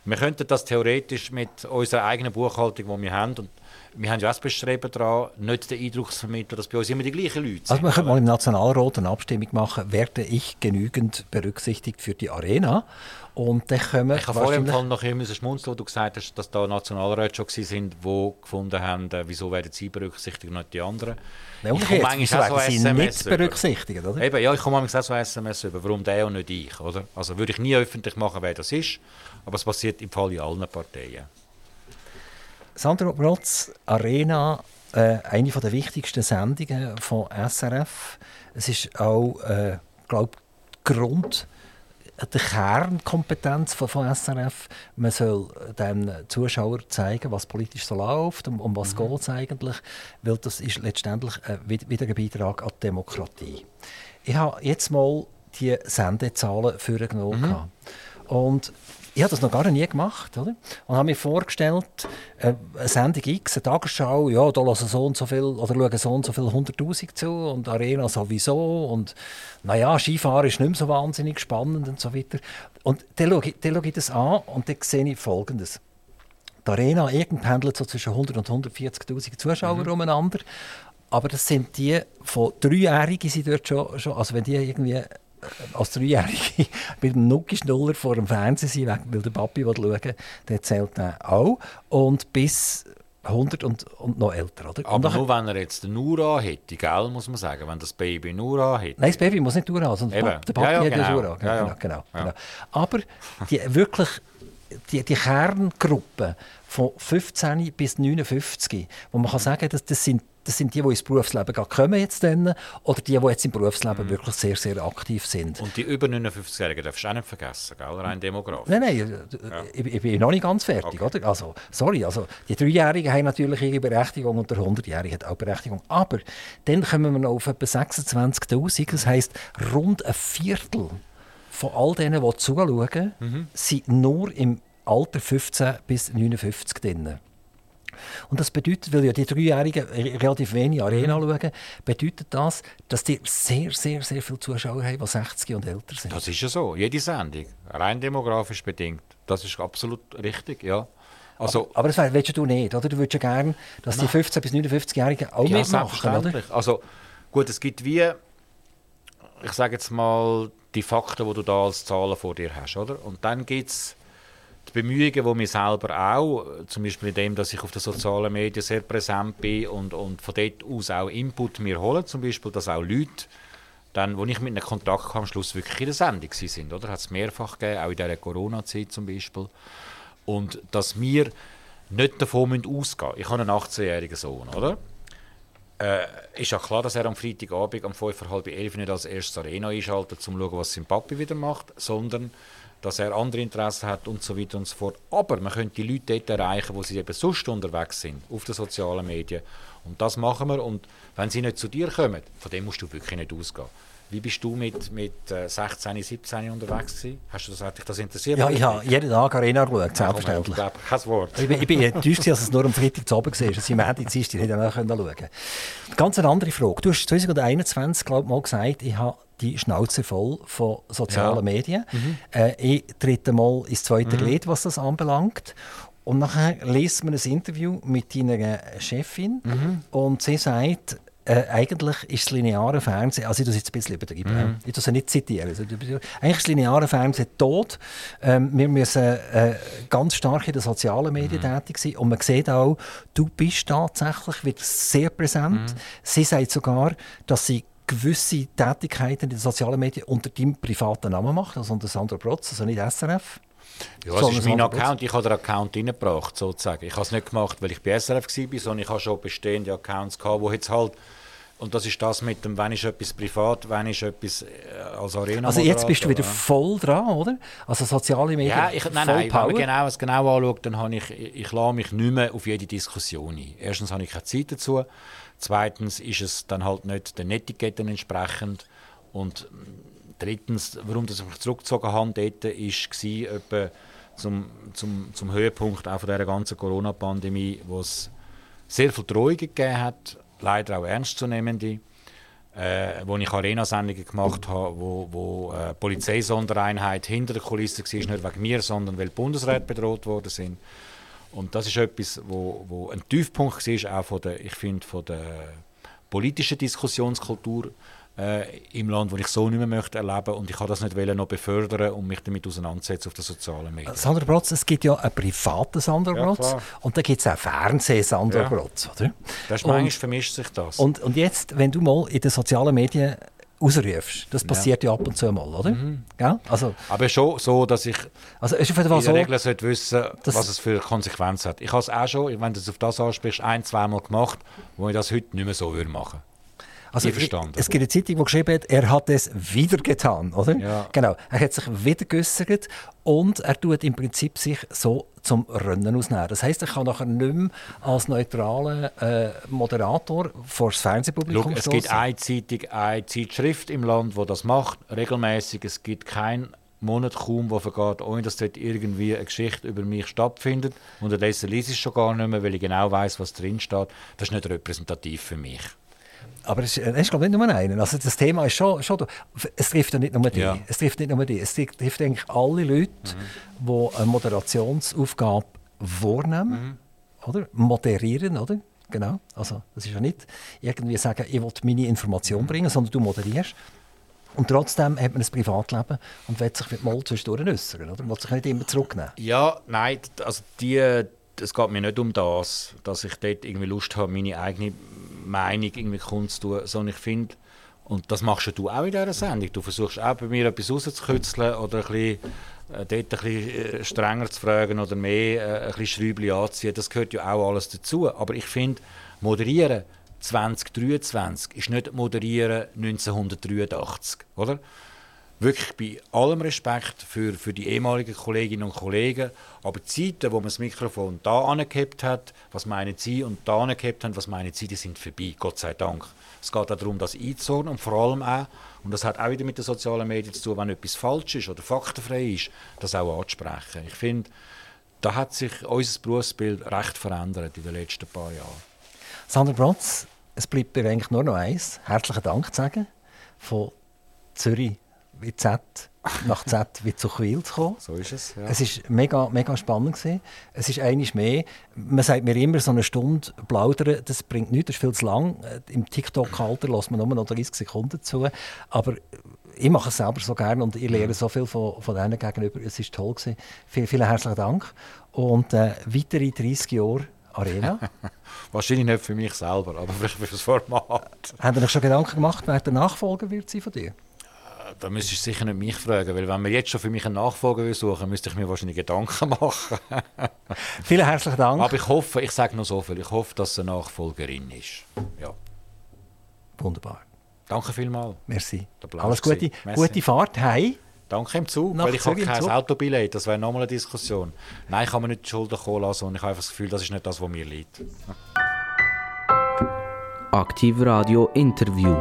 wir könnten das theoretisch mit unserer eigenen Buchhaltung, die wir haben, und wir haben ja auch das Bestreben daran, nicht den Eindruck zu vermitteln, dass bei uns immer die gleichen Leute sind. Also man könnte mal im Nationalrat eine Abstimmung machen, werde ich genügend berücksichtigt für die Arena? Und dann können ich habe vorhin Fall noch immer schmunzeln, wo du gesagt hast, dass da Nationalräte schon sind, die gefunden haben, äh, wieso werden sie berücksichtigt und nicht die anderen. Nein, ich komme manchmal auch so sie nicht berücksichtigt, oder? Eben, ja, ich komme manchmal auch so SMS über, warum der und nicht ich, oder? Also würde ich nie öffentlich machen, wer das ist, aber es passiert im Fall in allen Parteien. Sandro Brotz, Arena, äh, eine der wichtigsten Sendungen von SRF. Es ist auch, äh, glaube Grund die Kernkompetenz von, von SRF. Man soll dem Zuschauer zeigen, was politisch so läuft, um, um was mhm. geht es eigentlich, weil das ist letztendlich äh, wieder ein Beitrag an die Demokratie. Ich habe jetzt mal die Sendezahlen vorgenommen. Mhm. Und ich habe das noch gar nie gemacht. Oder? Und habe mir vorgestellt, äh, eine Sendung X, eine Tagesschau, ja, da hören so und so viel, oder schauen so und so viel 100'000 zu und Arena sowieso und naja, Skifahren ist nicht mehr so wahnsinnig spannend und so weiter. Und dann schaue ich, dann schaue ich das an und dann sehe ich Folgendes. Die Arena pendelt so zwischen 100 und 140'000 Zuschauer mhm. umeinander. Aber das sind die von Dreijährigen sind dort schon, schon also wenn die irgendwie als Dreijährige [laughs] mit einem Nucki-Schnuller vor dem Fernsehen sein, weil der Papi schauen der zählt dann auch. Und bis 100 und, und noch älter. Oder? Aber nur wenn er jetzt den Nura hätte, gell, muss man sagen, wenn das Baby Nura hätte. Nein, das Baby muss nicht Nura haben, sondern Eben. der Papi ja, ja, hat genau. Nura. Genau, ja, genau, genau. Aber die [laughs] wirklich die, die Kerngruppe von 15 bis 59, wo man kann sagen, dass das sind das sind die, die ins Berufsleben kommen jetzt dann, oder die, die jetzt im Berufsleben mhm. wirklich sehr, sehr aktiv sind. Und die über 59-Jährigen darfst du auch nicht vergessen, gell? rein demografisch. Nein, nein, ja. ich, ich, bin noch nicht ganz fertig. Okay. Oder? Also, sorry, also, die Dreijährigen haben natürlich ihre Berechtigung und der 100-Jährige hat auch Berechtigung. Aber dann kommen wir noch auf etwa 26'000, das heisst rund ein Viertel von all denen, die zuschauen, mhm. sind nur im Alter 15 bis 59 drin. Und das bedeutet, weil ja die Dreijährigen relativ wenig Arena mhm. schauen, bedeutet das, dass die sehr, sehr, sehr viele Zuschauer haben, die 60 und älter sind. Das ist ja so. Jede Sendung, rein demografisch bedingt. Das ist absolut richtig, ja. Also, aber, aber das willst du nicht, oder? Du würdest ja gerne, dass die 15- bis 59-Jährigen auch ja, mitmachen, oder? Also, gut, es gibt wie, ich sage jetzt mal, die Fakten, die du da als Zahlen vor dir hast, oder? Und dann gibt es Bemühungen, die wir selber auch, zum Beispiel in dem, dass ich auf den sozialen Medien sehr präsent bin und, und von dort aus auch Input mir hole, zum Beispiel, dass auch Leute, dann, wo ich mit einem Kontakt kam, am Schluss wirklich in der Sendung sind, oder? Hat es mehrfach gegeben, auch in dieser Corona-Zeit zum Beispiel. Und dass wir nicht davon ausgehen müssen. Ich habe einen 18-jährigen Sohn, oder? Äh, ist ja klar, dass er am Freitagabend um 5.30 11 nicht als erstes Arena einschaltet, um zu schauen, was sein Papi wieder macht, sondern dass er andere Interessen hat und so weiter und so fort. Aber man könnte die Leute dort erreichen, wo sie eben sonst unterwegs sind, auf den sozialen Medien. Und das machen wir. Und wenn sie nicht zu dir kommen, von dem musst du wirklich nicht ausgehen. Wie bist du mit, mit 16, äh, 17 unterwegs gewesen? Hast du das, hat dich das interessiert? Ja, ich habe jeden Tag Arena geschaut, selbstverständlich. Ja, kein Wort. Ich bin, ich bin enttäuscht, dass es nur am Freitag zu Abend war. Also im Ende Dienstag hätte ich auch schauen können. Ganz eine andere Frage. Du hast 2021, glaube ich, mal gesagt, ich habe die Schnauze voll von sozialen ja. Medien. Mhm. Äh, ich trete mal ins zweite mhm. Glied, was das anbelangt. Und nachher liest man ein Interview mit deiner Chefin mhm. und sie sagt, äh, eigentlich ist das lineare Fernsehen, also ich das jetzt ein bisschen übertrieben, mhm. ich das nicht zitieren, also, eigentlich ist das lineare Fernsehen tot. Ähm, wir müssen äh, ganz stark in den sozialen Medien mhm. tätig sein und man sieht auch, du bist tatsächlich wieder sehr präsent. Mhm. Sie sagt sogar, dass sie gewisse Tätigkeiten in den sozialen Medien unter deinem privaten Namen macht, also unter Sandro Protz, also nicht SRF. Ja, es ist mein Account. Ich habe den Account reingebracht, sozusagen. Ich habe es nicht gemacht, weil ich bei SRF war, sondern ich habe schon bestehende Accounts gehabt, wo jetzt halt und das ist das mit dem, wenn ist etwas privat, wenn ist etwas äh, als Arena. Also jetzt bist du wieder voll dran, oder? Also soziale Medien. Ja, ich, nein, nein, Power. wenn man genau, es genau anschaut, dann habe ich, ich, ich lasse mich nicht mehr auf jede Diskussion ein. Erstens habe ich keine Zeit dazu. Zweitens ist es dann halt nicht den Etiketten entsprechend. Und drittens, warum ich mich zurückgezogen habe, war zum, zum, zum Höhepunkt auch von dieser ganzen Corona-Pandemie, wo es sehr viel Drohungen gegeben hat, leider auch ernstzunehmende. äh, wo ich Arena-Sendungen gemacht habe, wo, wo äh, Polizeisondereinheit hinter der Kulisse war, nicht wegen mir, sondern weil die Bundesräte bedroht worden sind. Und das ist etwas, wo, wo ein Tiefpunkt war, auch von der, ich finde, von der politischen Diskussionskultur äh, im Land, wo ich so nicht mehr möchte erleben und ich kann das nicht noch befördern und mich damit auseinandersetzen auf den sozialen Medien. Sandra Brotz, es gibt ja einen privaten Sandra ja, und dann gibt es auch Fernseh-Sandra ja. Brotz, oder? Das ist manchmal vermischt sich das. Und, und jetzt, wenn du mal in den sozialen Medien ausrufst. Das passiert ja. ja ab und zu mal, oder? Mhm. Also, Aber schon so, dass ich also ist in der so, Regel sollte wissen was es für Konsequenzen hat. Ich habe es auch schon, wenn du es auf das ansprichst, ein-, zweimal gemacht, wo ich das heute nicht mehr so machen würde. Also verstanden. Es gibt eine Zeitung, die geschrieben hat, er hat es wieder getan, oder? Ja. Genau. Er hat sich wieder geäussert und er tut im Prinzip sich so zum Rennen ausnehmen. Das heißt, er kann nachher nicht mehr als neutraler äh, Moderator vor das Fernsehpublikum Schau, Es gibt eine Zeitung, eine Zeitschrift im Land, die das macht, regelmäßig. Es gibt kein Monat kaum, wo vergeht, ohne dass dort irgendwie eine Geschichte über mich stattfindet. Unterdessen lese ich es schon gar nicht mehr, weil ich genau weiß, was drin steht. Das ist nicht repräsentativ für mich. Aber es, ist, glaube ich, nicht nur einen. Also das Thema ist schon, schon es trifft ja nicht nur die. Ja. Es trifft nicht nur die. Es trifft eigentlich alle Leute, mhm. die eine Moderationsaufgabe wahrnehmen, mhm. oder? Moderieren, oder? Genau. Also das ist ja nicht irgendwie sagen, ich will meine Information mhm. bringen, sondern du moderierst. Und trotzdem hat man ein Privatleben und will sich mit Moll zwischendurch äußern, oder? Man will sich nicht immer zurücknehmen. Ja, nein, also die, es geht mir nicht um das, dass ich dort irgendwie Lust habe, meine eigene Meinung irgendwie kundzutun, sondern ich finde, und das machst du auch in dieser Sendung, du versuchst auch bei mir etwas rauszukützeln oder ein bisschen, äh, dort ein bisschen äh, strenger zu fragen oder mehr äh, ein Schräubchen anziehen, das gehört ja auch alles dazu. Aber ich finde, moderieren 2023 ist nicht moderieren 1983, oder? Wirklich bei allem Respekt für, für die ehemaligen Kolleginnen und Kollegen, aber die Zeiten, wo man das Mikrofon da angehabt hat, was meinen Sie, und da angehabt haben, was meinen Sie, die sind vorbei, Gott sei Dank. Es geht auch darum, das einzuordnen und vor allem auch, und das hat auch wieder mit den sozialen Medien zu tun, wenn etwas falsch ist oder faktenfrei ist, das auch anzusprechen. Ich finde, da hat sich unser Berufsbild recht verändert in den letzten paar Jahren. Sandra Brotz, es bleibt mir eigentlich nur noch eins. Herzlichen Dank zu sagen von Zürich wie Z nach Z wie zu Quil zu kommen. So ist es. Ja. Es war mega, mega spannend. Gewesen. Es ist einiges mehr. Man sagt mir immer, so eine Stunde plaudern, das bringt nichts, das ist viel zu lang. Im TikTok-Alter lässt man nur noch 30 Sekunden zu. Aber ich mache es selber so gerne und ich lerne so viel von, von denen gegenüber. Es war toll. Gewesen. Vielen, vielen herzlichen Dank. Und äh, weitere 30 Jahre Arena. [laughs] Wahrscheinlich nicht für mich selber, aber vielleicht für das Format. Haben Sie sich schon Gedanken gemacht, wer der Nachfolger wird sein von dir? Da müsstest du sicher nicht mich fragen, weil wenn man jetzt schon für mich einen Nachfolger suchen müsste ich mir wahrscheinlich Gedanken machen. [laughs] Vielen herzlichen Dank. Aber ich hoffe, ich sage noch so viel, ich hoffe, dass es eine Nachfolgerin ist. Ja. Wunderbar. Danke vielmals. Merci. Alles Gute, gute Fahrt. Hey. Danke im Zug, Nach weil ich habe kein Autobillett, das wäre nochmal eine Diskussion. Nein, ich kann mir nicht die Schulden kommen lassen und ich habe einfach das Gefühl, das ist nicht das, was mir liegt. Aktiv Radio Interview.